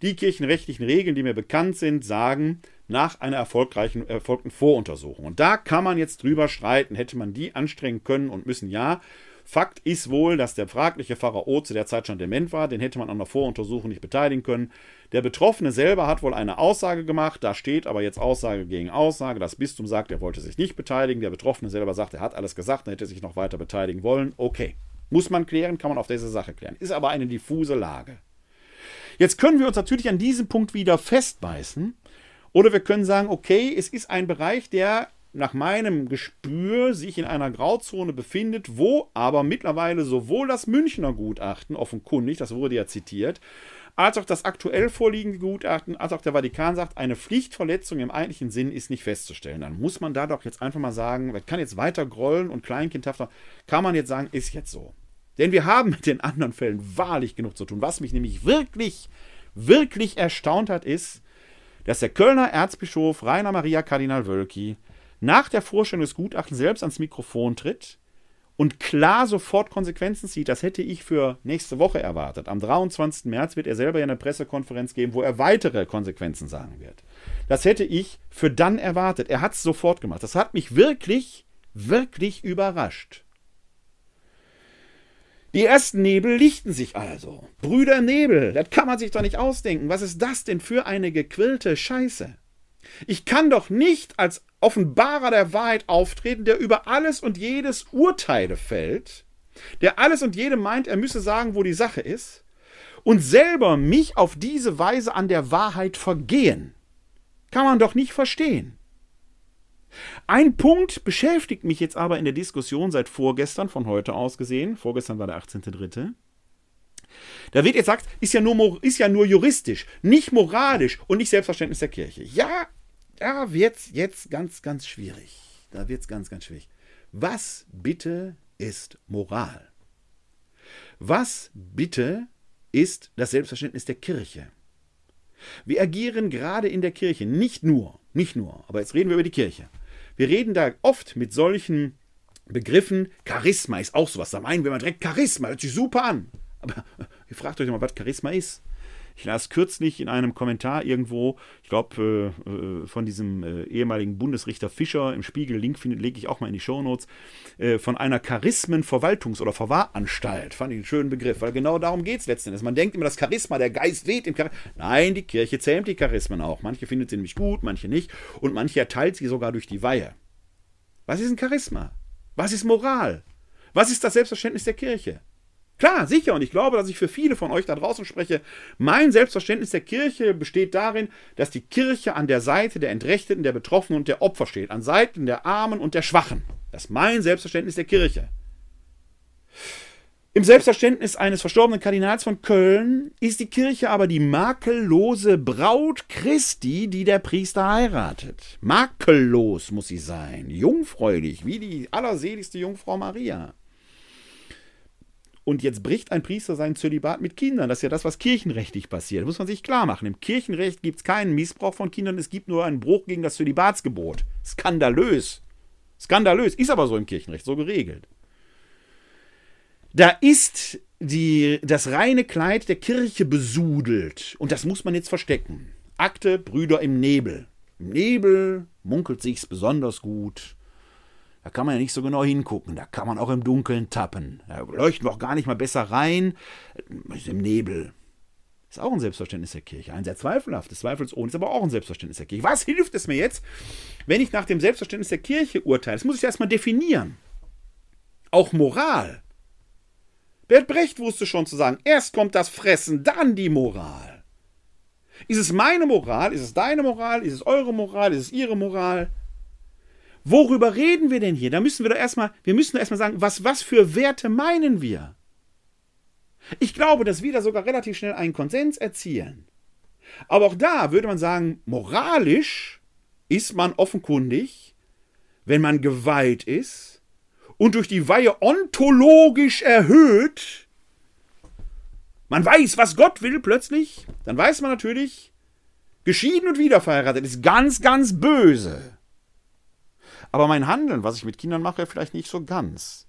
S1: Die kirchenrechtlichen Regeln, die mir bekannt sind, sagen, nach einer erfolgreichen, erfolgten Voruntersuchung. Und da kann man jetzt drüber streiten, hätte man die anstrengen können und müssen, ja. Fakt ist wohl, dass der fragliche Pharao zu der Zeit schon dement war, den hätte man an der Voruntersuchung nicht beteiligen können. Der Betroffene selber hat wohl eine Aussage gemacht, da steht aber jetzt Aussage gegen Aussage. Das Bistum sagt, er wollte sich nicht beteiligen. Der Betroffene selber sagt, er hat alles gesagt, er hätte sich noch weiter beteiligen wollen. Okay, muss man klären, kann man auf diese Sache klären. Ist aber eine diffuse Lage. Jetzt können wir uns natürlich an diesem Punkt wieder festbeißen. Oder wir können sagen, okay, es ist ein Bereich, der nach meinem Gespür sich in einer Grauzone befindet, wo aber mittlerweile sowohl das Münchner Gutachten, offenkundig, das wurde ja zitiert, als auch das aktuell vorliegende Gutachten, als auch der Vatikan sagt, eine Pflichtverletzung im eigentlichen Sinn ist nicht festzustellen. Dann muss man da doch jetzt einfach mal sagen, man kann jetzt weiter grollen und kleinkindhafter, kann man jetzt sagen, ist jetzt so. Denn wir haben mit den anderen Fällen wahrlich genug zu tun. Was mich nämlich wirklich, wirklich erstaunt hat, ist, dass der Kölner Erzbischof Rainer Maria Kardinal Wölki nach der Vorstellung des Gutachtens selbst ans Mikrofon tritt und klar sofort Konsequenzen zieht. Das hätte ich für nächste Woche erwartet. Am 23. März wird er selber ja eine Pressekonferenz geben, wo er weitere Konsequenzen sagen wird. Das hätte ich für dann erwartet. Er hat es sofort gemacht. Das hat mich wirklich, wirklich überrascht. Die ersten Nebel lichten sich also. Brüder Nebel, das kann man sich doch nicht ausdenken. Was ist das denn für eine gequillte Scheiße? Ich kann doch nicht als Offenbarer der Wahrheit auftreten, der über alles und jedes Urteile fällt, der alles und jedem meint, er müsse sagen, wo die Sache ist, und selber mich auf diese Weise an der Wahrheit vergehen. Kann man doch nicht verstehen. Ein Punkt beschäftigt mich jetzt aber in der Diskussion seit vorgestern, von heute aus gesehen, vorgestern war der 18.3., da wird jetzt gesagt, ist ja, nur, ist ja nur juristisch, nicht moralisch und nicht Selbstverständnis der Kirche. Ja, da wird es jetzt ganz, ganz schwierig. Da wird es ganz, ganz schwierig. Was bitte ist Moral? Was bitte ist das Selbstverständnis der Kirche? Wir agieren gerade in der Kirche, nicht nur, nicht nur, aber jetzt reden wir über die Kirche. Wir reden da oft mit solchen Begriffen. Charisma ist auch sowas. Da meinen wir mal direkt Charisma, hört sich super an. Aber ihr fragt euch mal, was Charisma ist. Ich las kürzlich in einem Kommentar irgendwo, ich glaube äh, äh, von diesem äh, ehemaligen Bundesrichter Fischer im Spiegel, Link lege ich auch mal in die Shownotes, äh, von einer Charismenverwaltungs- oder Verwahranstalt. Fand ich einen schönen Begriff, weil genau darum geht es letzten Endes. Man denkt immer, das Charisma, der Geist weht im Charisma. Nein, die Kirche zähmt die Charismen auch. Manche findet sie nämlich gut, manche nicht. Und manche erteilt sie sogar durch die Weihe. Was ist ein Charisma? Was ist Moral? Was ist das Selbstverständnis der Kirche? Klar, sicher. Und ich glaube, dass ich für viele von euch da draußen spreche. Mein Selbstverständnis der Kirche besteht darin, dass die Kirche an der Seite der Entrechteten, der Betroffenen und der Opfer steht. An Seiten der Armen und der Schwachen. Das ist mein Selbstverständnis der Kirche. Im Selbstverständnis eines verstorbenen Kardinals von Köln ist die Kirche aber die makellose Braut Christi, die der Priester heiratet. Makellos muss sie sein, jungfräulich, wie die allerseligste Jungfrau Maria. Und jetzt bricht ein Priester sein Zölibat mit Kindern. Das ist ja das, was kirchenrechtlich passiert. Das muss man sich klar machen. Im Kirchenrecht gibt es keinen Missbrauch von Kindern, es gibt nur einen Bruch gegen das Zölibatsgebot. Skandalös. Skandalös. Ist aber so im Kirchenrecht, so geregelt. Da ist die, das reine Kleid der Kirche besudelt. Und das muss man jetzt verstecken. Akte Brüder im Nebel. Im Nebel munkelt sich's besonders gut. Da kann man ja nicht so genau hingucken. Da kann man auch im Dunkeln tappen. Da leuchten wir auch gar nicht mal besser rein. Ist im Nebel. Ist auch ein Selbstverständnis der Kirche. Ein sehr zweifelhaftes, zweifelsohne, ist aber auch ein Selbstverständnis der Kirche. Was hilft es mir jetzt, wenn ich nach dem Selbstverständnis der Kirche urteile? Das muss ich erstmal definieren. Auch Moral Bert Brecht wusste schon zu sagen, erst kommt das Fressen, dann die Moral. Ist es meine Moral? Ist es deine Moral? Ist es eure Moral? Ist es ihre Moral? Worüber reden wir denn hier? Da müssen wir doch erstmal, wir müssen erstmal sagen, was, was für Werte meinen wir? Ich glaube, dass wir da sogar relativ schnell einen Konsens erzielen. Aber auch da würde man sagen, moralisch ist man offenkundig, wenn man geweiht ist, und durch die Weihe ontologisch erhöht, man weiß, was Gott will plötzlich, dann weiß man natürlich, geschieden und wiederverheiratet ist ganz, ganz böse. Aber mein Handeln, was ich mit Kindern mache, vielleicht nicht so ganz.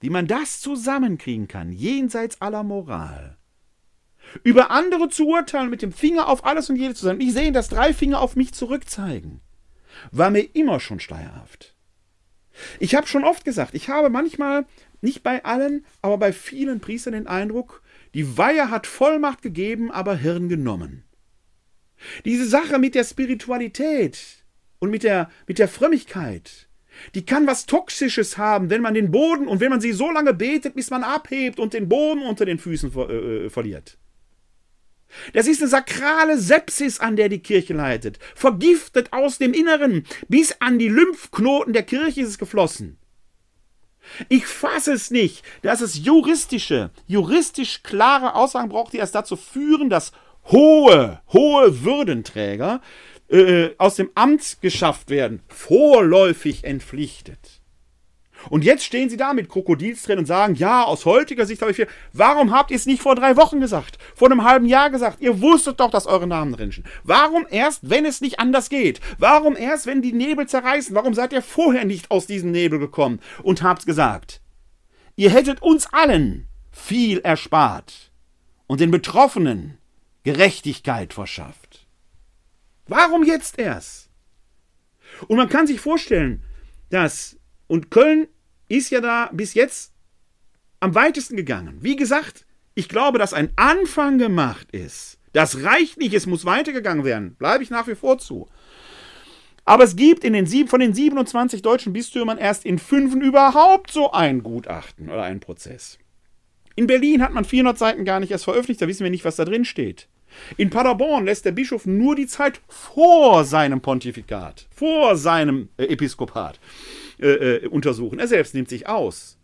S1: Wie man das zusammenkriegen kann, jenseits aller Moral. Über andere zu urteilen, mit dem Finger auf alles und jede zu sein. Ich sehe, dass drei Finger auf mich zurückzeigen. War mir immer schon schleierhaft. Ich habe schon oft gesagt, ich habe manchmal, nicht bei allen, aber bei vielen Priestern den Eindruck, die Weihe hat Vollmacht gegeben, aber Hirn genommen. Diese Sache mit der Spiritualität und mit der, mit der Frömmigkeit, die kann was Toxisches haben, wenn man den Boden und wenn man sie so lange betet, bis man abhebt und den Boden unter den Füßen ver äh, äh verliert. Das ist eine sakrale Sepsis, an der die Kirche leidet. Vergiftet aus dem Inneren. Bis an die Lymphknoten der Kirche ist es geflossen. Ich fasse es nicht, dass es juristische, juristisch klare Aussagen braucht, die erst dazu führen, dass hohe, hohe Würdenträger äh, aus dem Amt geschafft werden, vorläufig entpflichtet. Und jetzt stehen sie da mit Krokodilstränen und sagen, ja, aus heutiger Sicht habe ich viel. Warum habt ihr es nicht vor drei Wochen gesagt? Vor einem halben Jahr gesagt? Ihr wusstet doch, dass eure Namen sind. Warum erst, wenn es nicht anders geht? Warum erst, wenn die Nebel zerreißen? Warum seid ihr vorher nicht aus diesem Nebel gekommen und habt gesagt, ihr hättet uns allen viel erspart und den Betroffenen Gerechtigkeit verschafft? Warum jetzt erst? Und man kann sich vorstellen, dass und Köln ist ja da bis jetzt am weitesten gegangen. Wie gesagt, ich glaube, dass ein Anfang gemacht ist. Das reicht nicht, es muss weitergegangen werden. Bleibe ich nach wie vor zu. Aber es gibt in den sieben, von den 27 deutschen Bistümern erst in fünf überhaupt so ein Gutachten oder einen Prozess. In Berlin hat man 400 Seiten gar nicht erst veröffentlicht, da wissen wir nicht, was da drin steht. In Paderborn lässt der Bischof nur die Zeit vor seinem Pontifikat, vor seinem äh, Episkopat äh, äh, untersuchen. Er selbst nimmt sich aus.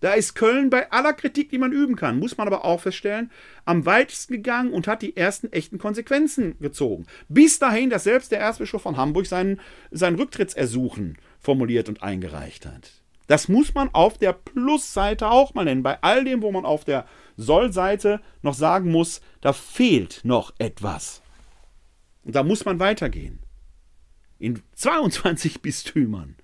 S1: Da ist Köln bei aller Kritik, die man üben kann, muss man aber auch feststellen, am weitesten gegangen und hat die ersten echten Konsequenzen gezogen. Bis dahin, dass selbst der Erzbischof von Hamburg seinen, sein Rücktrittsersuchen formuliert und eingereicht hat. Das muss man auf der Plusseite auch mal nennen. Bei all dem, wo man auf der Sollseite noch sagen muss, da fehlt noch etwas. Und da muss man weitergehen. In 22 <laughs> Bistümern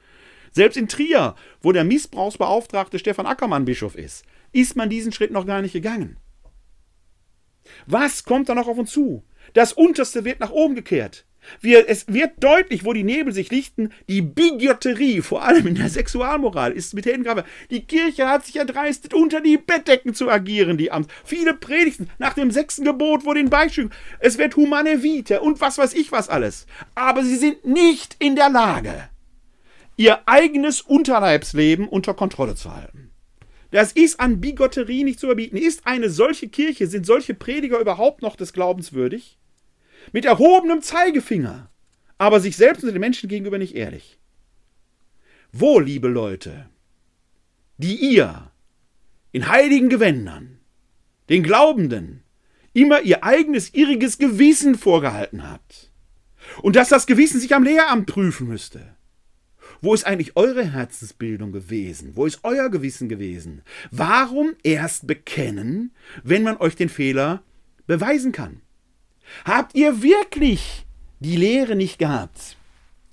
S1: selbst in Trier, wo der Missbrauchsbeauftragte Stefan Ackermann Bischof ist, ist man diesen Schritt noch gar nicht gegangen. Was kommt da noch auf uns zu? Das Unterste wird nach oben gekehrt. Wir, es wird deutlich, wo die Nebel sich lichten, die Bigotterie, vor allem in der Sexualmoral, ist mit Händen Die Kirche hat sich erdreistet, unter die Bettdecken zu agieren, die Amt. Viele Predigten nach dem sechsten Gebot wurde in Beispiel. Es wird humane Vita und was weiß ich was alles. Aber sie sind nicht in der Lage, ihr eigenes Unterleibsleben unter Kontrolle zu halten. Das ist an Bigotterie nicht zu überbieten. Ist eine solche Kirche, sind solche Prediger überhaupt noch des Glaubens würdig? Mit erhobenem Zeigefinger, aber sich selbst und den Menschen gegenüber nicht ehrlich. Wo, liebe Leute, die ihr in heiligen Gewändern, den Glaubenden, immer ihr eigenes irriges Gewissen vorgehalten habt, und dass das Gewissen sich am Lehramt prüfen müsste. Wo ist eigentlich eure Herzensbildung gewesen? Wo ist euer Gewissen gewesen? Warum erst bekennen, wenn man euch den Fehler beweisen kann? Habt ihr wirklich die Lehre nicht gehabt,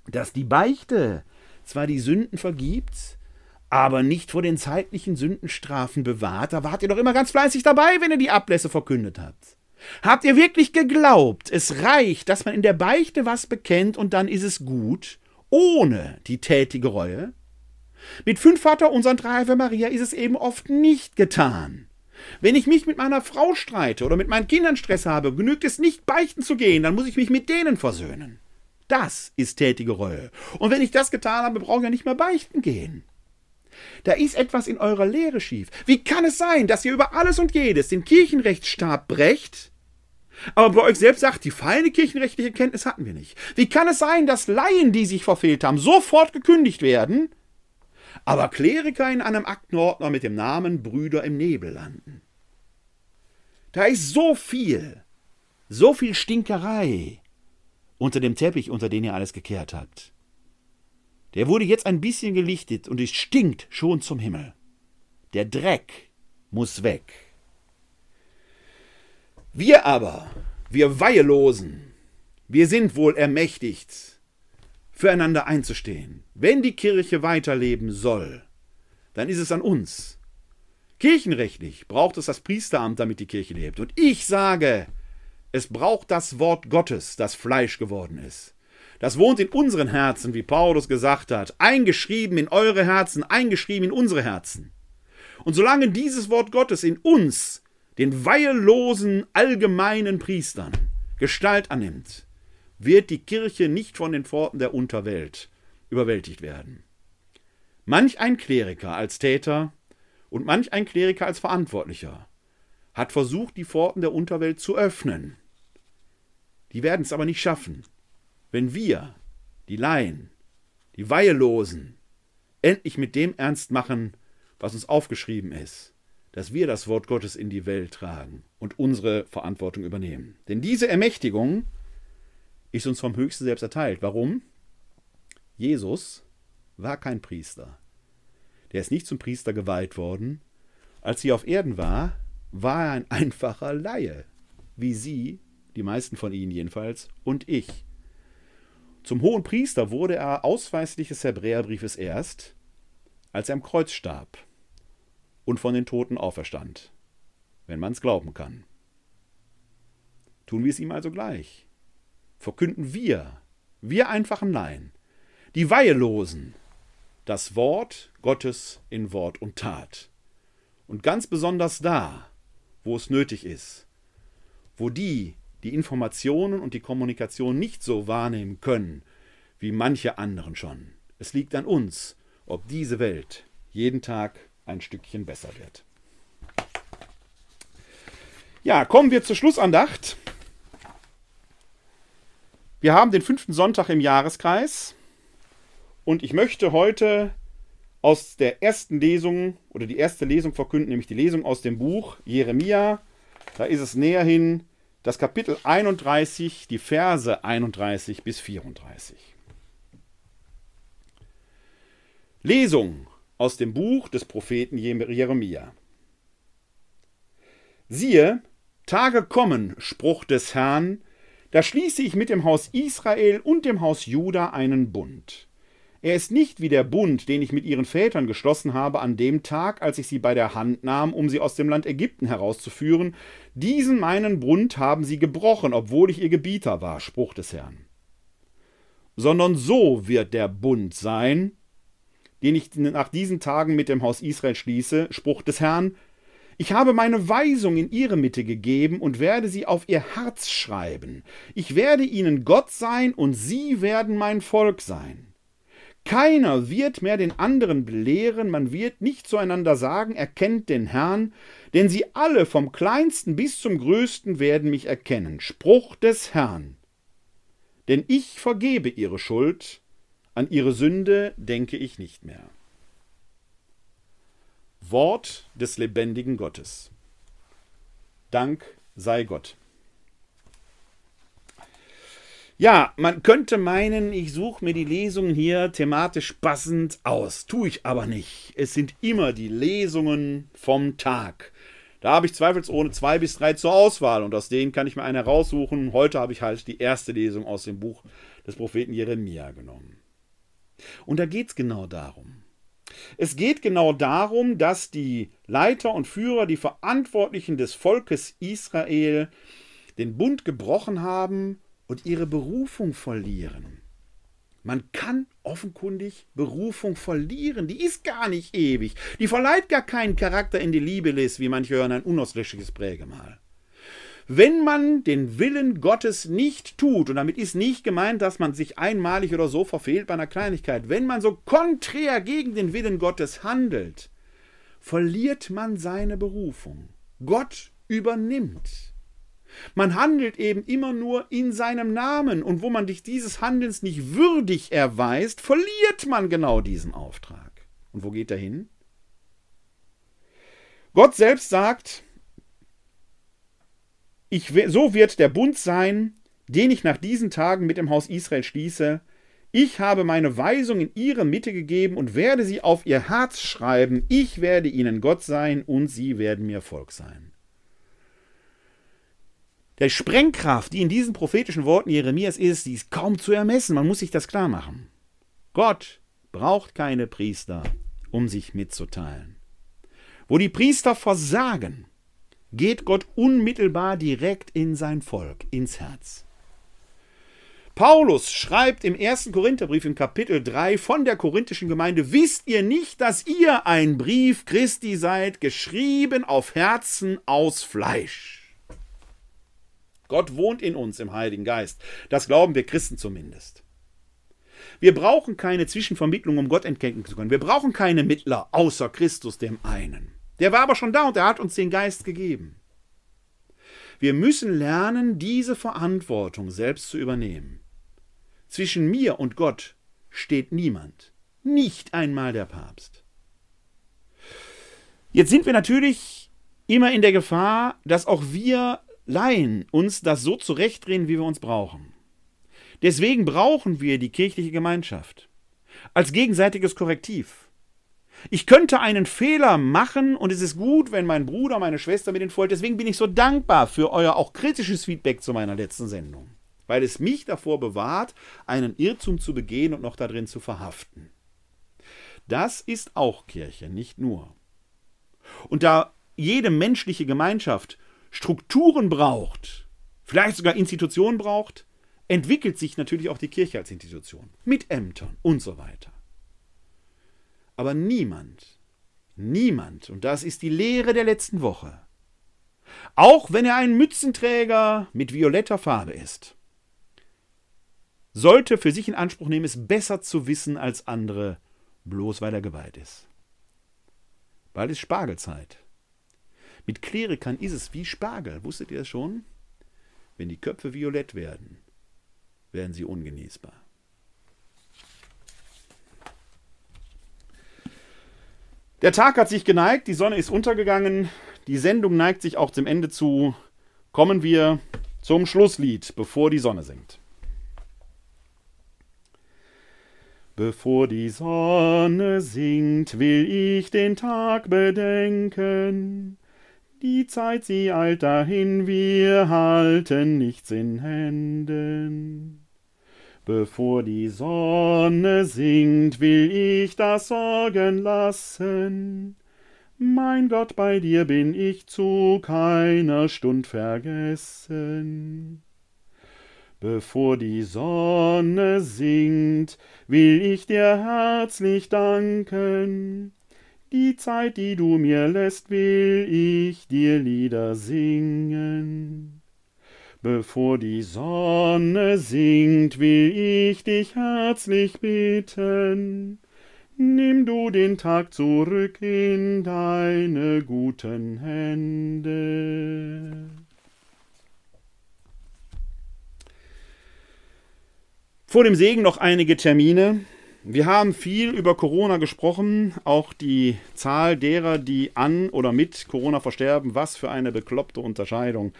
S1: dass die Beichte zwar die Sünden vergibt, aber nicht vor den zeitlichen Sündenstrafen bewahrt? Da wart ihr doch immer ganz fleißig dabei, wenn ihr die Ablässe verkündet habt. Habt ihr wirklich geglaubt, es reicht, dass man in der Beichte was bekennt und dann ist es gut, ohne die tätige Reue? Mit fünf Vater unseren drei Ave Maria ist es eben oft nicht getan. Wenn ich mich mit meiner Frau streite oder mit meinen Kindern Stress habe, genügt es nicht, beichten zu gehen, dann muss ich mich mit denen versöhnen. Das ist tätige Reue. Und wenn ich das getan habe, brauche ich ja nicht mehr beichten gehen. Da ist etwas in eurer Lehre schief. Wie kann es sein, dass ihr über alles und jedes den Kirchenrechtsstab brecht, aber bei euch selbst sagt, die feine kirchenrechtliche Kenntnis hatten wir nicht? Wie kann es sein, dass Laien, die sich verfehlt haben, sofort gekündigt werden, aber Kleriker in einem Aktenordner mit dem Namen Brüder im Nebel landen. Da ist so viel, so viel Stinkerei unter dem Teppich, unter den ihr alles gekehrt habt. Der wurde jetzt ein bisschen gelichtet und es stinkt schon zum Himmel. Der Dreck muss weg. Wir aber, wir Weihelosen, wir sind wohl ermächtigt, füreinander einzustehen. Wenn die Kirche weiterleben soll, dann ist es an uns. Kirchenrechtlich braucht es das Priesteramt, damit die Kirche lebt. Und ich sage, es braucht das Wort Gottes, das Fleisch geworden ist. Das wohnt in unseren Herzen, wie Paulus gesagt hat, eingeschrieben in eure Herzen, eingeschrieben in unsere Herzen. Und solange dieses Wort Gottes in uns, den weihelosen allgemeinen Priestern, Gestalt annimmt, wird die Kirche nicht von den Pforten der Unterwelt überwältigt werden. Manch ein Kleriker als Täter und manch ein Kleriker als Verantwortlicher hat versucht, die Pforten der Unterwelt zu öffnen. Die werden es aber nicht schaffen, wenn wir, die Laien, die Weihelosen, endlich mit dem ernst machen, was uns aufgeschrieben ist, dass wir das Wort Gottes in die Welt tragen und unsere Verantwortung übernehmen. Denn diese Ermächtigung ist uns vom Höchsten selbst erteilt. Warum? Jesus war kein Priester. Der ist nicht zum Priester geweiht worden. Als sie auf Erden war, war er ein einfacher Laie, wie Sie, die meisten von Ihnen jedenfalls, und ich. Zum hohen Priester wurde er ausweislich des Hebräerbriefes erst, als er am Kreuz starb und von den Toten auferstand, wenn man es glauben kann. Tun wir es ihm also gleich verkünden wir, wir einfachen Laien, die Weihelosen, das Wort Gottes in Wort und Tat. Und ganz besonders da, wo es nötig ist, wo die die Informationen und die Kommunikation nicht so wahrnehmen können, wie manche anderen schon. Es liegt an uns, ob diese Welt jeden Tag ein Stückchen besser wird. Ja, kommen wir zur Schlussandacht. Wir haben den fünften Sonntag im Jahreskreis und ich möchte heute aus der ersten Lesung oder die erste Lesung verkünden, nämlich die Lesung aus dem Buch Jeremia. Da ist es näher hin, das Kapitel 31, die Verse 31 bis 34. Lesung aus dem Buch des Propheten Jeremia. Siehe, Tage kommen, Spruch des Herrn, da schließe ich mit dem Haus Israel und dem Haus Juda einen Bund. Er ist nicht wie der Bund, den ich mit ihren Vätern geschlossen habe an dem Tag, als ich sie bei der Hand nahm, um sie aus dem Land Ägypten herauszuführen. Diesen meinen Bund haben sie gebrochen, obwohl ich ihr Gebieter war, Spruch des Herrn. Sondern so wird der Bund sein, den ich nach diesen Tagen mit dem Haus Israel schließe, Spruch des Herrn, ich habe meine Weisung in ihre Mitte gegeben und werde sie auf ihr Herz schreiben. Ich werde ihnen Gott sein und sie werden mein Volk sein. Keiner wird mehr den anderen belehren, man wird nicht zueinander sagen, erkennt den Herrn, denn sie alle vom kleinsten bis zum größten werden mich erkennen. Spruch des Herrn. Denn ich vergebe ihre Schuld, An ihre Sünde denke ich nicht mehr. Wort des lebendigen Gottes. Dank sei Gott. Ja, man könnte meinen, ich suche mir die Lesungen hier thematisch passend aus. Tue ich aber nicht. Es sind immer die Lesungen vom Tag. Da habe ich zweifelsohne zwei bis drei zur Auswahl und aus denen kann ich mir eine raussuchen. Heute habe ich halt die erste Lesung aus dem Buch des Propheten Jeremia genommen. Und da geht es genau darum. Es geht genau darum, dass die Leiter und Führer, die Verantwortlichen des Volkes Israel, den Bund gebrochen haben und ihre Berufung verlieren. Man kann offenkundig Berufung verlieren. Die ist gar nicht ewig. Die verleiht gar keinen Charakter in die Liebe wie manche hören, ein unauslöschliches Prägemal. Wenn man den Willen Gottes nicht tut, und damit ist nicht gemeint, dass man sich einmalig oder so verfehlt bei einer Kleinigkeit, wenn man so konträr gegen den Willen Gottes handelt, verliert man seine Berufung. Gott übernimmt. Man handelt eben immer nur in seinem Namen, und wo man sich dieses Handelns nicht würdig erweist, verliert man genau diesen Auftrag. Und wo geht er hin? Gott selbst sagt, ich, so wird der Bund sein, den ich nach diesen Tagen mit dem Haus Israel schließe. Ich habe meine Weisung in ihre Mitte gegeben und werde sie auf ihr Herz schreiben. Ich werde ihnen Gott sein und sie werden mir Volk sein. Der Sprengkraft, die in diesen prophetischen Worten Jeremias ist, die ist kaum zu ermessen. Man muss sich das klar machen. Gott braucht keine Priester, um sich mitzuteilen. Wo die Priester versagen, geht Gott unmittelbar direkt in sein Volk, ins Herz. Paulus schreibt im ersten Korintherbrief im Kapitel 3 von der korinthischen Gemeinde, wisst ihr nicht, dass ihr ein Brief Christi seid, geschrieben auf Herzen aus Fleisch? Gott wohnt in uns im Heiligen Geist. Das glauben wir Christen zumindest. Wir brauchen keine Zwischenvermittlung, um Gott entdecken zu können. Wir brauchen keine Mittler außer Christus dem einen. Der war aber schon da und er hat uns den Geist gegeben. Wir müssen lernen, diese Verantwortung selbst zu übernehmen. Zwischen mir und Gott steht niemand, nicht einmal der Papst. Jetzt sind wir natürlich immer in der Gefahr, dass auch wir Laien uns das so zurechtdrehen, wie wir uns brauchen. Deswegen brauchen wir die kirchliche Gemeinschaft als gegenseitiges Korrektiv. Ich könnte einen Fehler machen und es ist gut, wenn mein Bruder, meine Schwester mir den folgt. Deswegen bin ich so dankbar für euer auch kritisches Feedback zu meiner letzten Sendung, weil es mich davor bewahrt, einen Irrtum zu begehen und noch darin zu verhaften. Das ist auch Kirche, nicht nur. Und da jede menschliche Gemeinschaft Strukturen braucht, vielleicht sogar Institutionen braucht, entwickelt sich natürlich auch die Kirche als Institution mit Ämtern und so weiter. Aber niemand, niemand, und das ist die Lehre der letzten Woche, auch wenn er ein Mützenträger mit violetter Farbe ist, sollte für sich in Anspruch nehmen, es besser zu wissen als andere, bloß weil er geweiht ist. Bald ist Spargelzeit. Mit Klerikern ist es wie Spargel. Wusstet ihr das schon? Wenn die Köpfe violett werden, werden sie ungenießbar. Der Tag hat sich geneigt, die Sonne ist untergegangen, die Sendung neigt sich auch zum Ende zu. Kommen wir zum Schlusslied, bevor die Sonne sinkt. Bevor die Sonne sinkt, will ich den Tag bedenken. Die Zeit, sie eilt dahin, wir halten nichts in Händen. Bevor die Sonne sinkt, will ich das Sorgen lassen. Mein Gott, bei dir bin ich zu keiner Stund vergessen. Bevor die Sonne sinkt, will ich dir herzlich danken die Zeit, die du mir lässt, will ich dir Lieder singen. Bevor die Sonne sinkt, will ich dich herzlich bitten. Nimm du den Tag zurück in deine guten Hände. Vor dem Segen noch einige Termine. wir haben viel über Corona gesprochen, auch die Zahl derer, die an oder mit Corona versterben. Was für eine bekloppte Unterscheidung.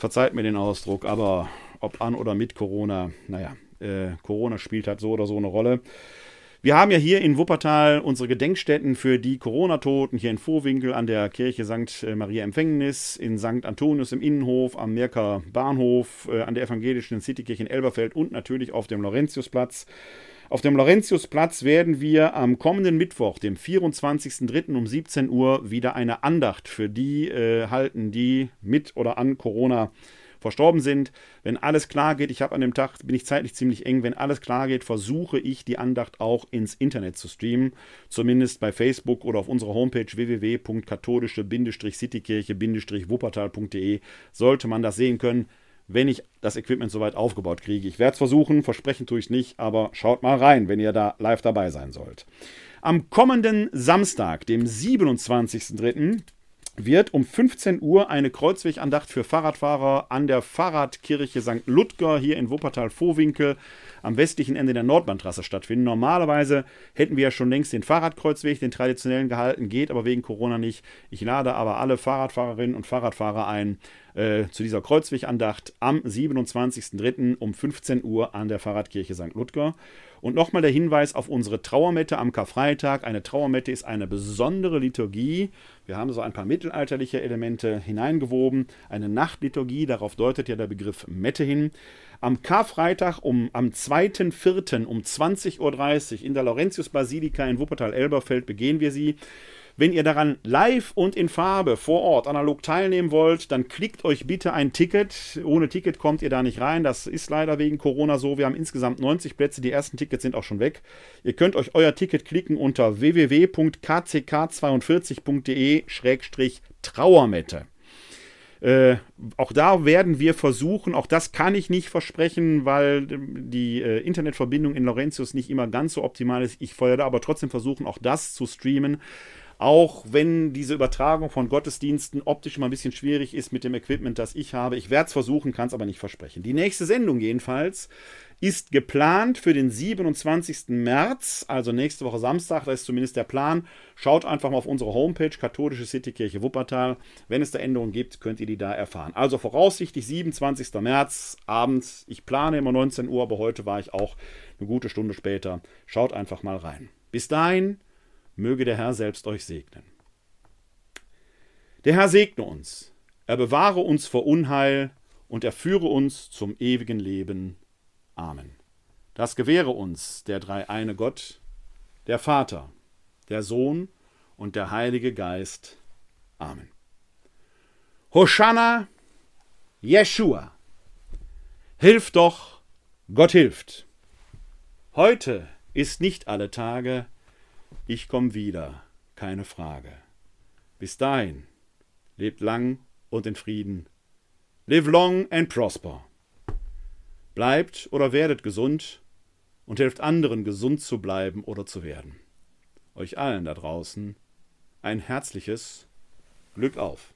S1: Verzeiht mir den Ausdruck, aber ob an oder mit Corona, naja, äh, Corona spielt halt so oder so eine Rolle. Wir haben ja hier in Wuppertal unsere Gedenkstätten für die Corona-Toten, hier in Vorwinkel an der Kirche St. Maria Empfängnis, in St. Antonius im Innenhof, am Merker Bahnhof, äh, an der evangelischen Citykirche in Elberfeld und natürlich auf dem Laurentiusplatz. Auf dem Laurentiusplatz werden wir am kommenden Mittwoch, dem 24.03. um 17 Uhr, wieder eine Andacht für die äh, halten, die mit oder an Corona verstorben sind. Wenn alles klar geht, ich habe an dem Tag, bin ich zeitlich ziemlich eng, wenn alles klar geht, versuche ich die Andacht auch ins Internet zu streamen. Zumindest bei Facebook oder auf unserer Homepage www.katholische-citykirche-wuppertal.de sollte man das sehen können wenn ich das Equipment soweit aufgebaut kriege. Ich werde es versuchen, versprechen tue ich nicht, aber schaut mal rein, wenn ihr da live dabei sein sollt. Am kommenden Samstag, dem 27.03., wird um 15 Uhr eine Kreuzwegandacht für Fahrradfahrer an der Fahrradkirche St. Ludger hier in Wuppertal-Vorwinkel am westlichen Ende der Nordbahntrasse stattfinden. Normalerweise hätten wir ja schon längst den Fahrradkreuzweg, den traditionellen gehalten, geht aber wegen Corona nicht. Ich lade aber alle Fahrradfahrerinnen und Fahrradfahrer ein äh, zu dieser Kreuzwegandacht am 27.03. um 15 Uhr an der Fahrradkirche St. Ludger. Und nochmal der Hinweis auf unsere Trauermette am Karfreitag. Eine Trauermette ist eine besondere Liturgie. Wir haben so ein paar mittelalterliche Elemente hineingewoben. Eine Nachtliturgie, darauf deutet ja der Begriff Mette hin. Am Karfreitag um, am 2.4. um 20.30 Uhr in der Laurentius-Basilika in Wuppertal-Elberfeld begehen wir sie. Wenn ihr daran live und in Farbe vor Ort analog teilnehmen wollt, dann klickt euch bitte ein Ticket. Ohne Ticket kommt ihr da nicht rein. Das ist leider wegen Corona so. Wir haben insgesamt 90 Plätze. Die ersten Tickets sind auch schon weg. Ihr könnt euch euer Ticket klicken unter www.kck42.de-trauermette. Äh, auch da werden wir versuchen, auch das kann ich nicht versprechen, weil die äh, Internetverbindung in Laurentius nicht immer ganz so optimal ist. Ich werde aber trotzdem versuchen, auch das zu streamen. Auch wenn diese Übertragung von Gottesdiensten optisch immer ein bisschen schwierig ist mit dem Equipment, das ich habe. Ich werde es versuchen, kann es aber nicht versprechen. Die nächste Sendung jedenfalls ist geplant für den 27. März, also nächste Woche Samstag, das ist zumindest der Plan. Schaut einfach mal auf unsere Homepage, Katholische Citykirche Wuppertal. Wenn es da Änderungen gibt, könnt ihr die da erfahren. Also voraussichtlich 27. März abends. Ich plane immer 19 Uhr, aber heute war ich auch eine gute Stunde später. Schaut einfach mal rein. Bis dahin, möge der Herr selbst euch segnen. Der Herr segne uns, er bewahre uns vor Unheil und er führe uns zum ewigen Leben. Amen. Das gewähre uns der dreieine Gott, der Vater, der Sohn und der Heilige Geist. Amen. Hosanna, Jeshua. Hilf doch, Gott hilft. Heute ist nicht alle Tage, ich komme wieder, keine Frage. Bis dahin, lebt lang und in Frieden. Live long and prosper. Bleibt oder werdet gesund und helft anderen, gesund zu bleiben oder zu werden. Euch allen da draußen ein herzliches Glück auf.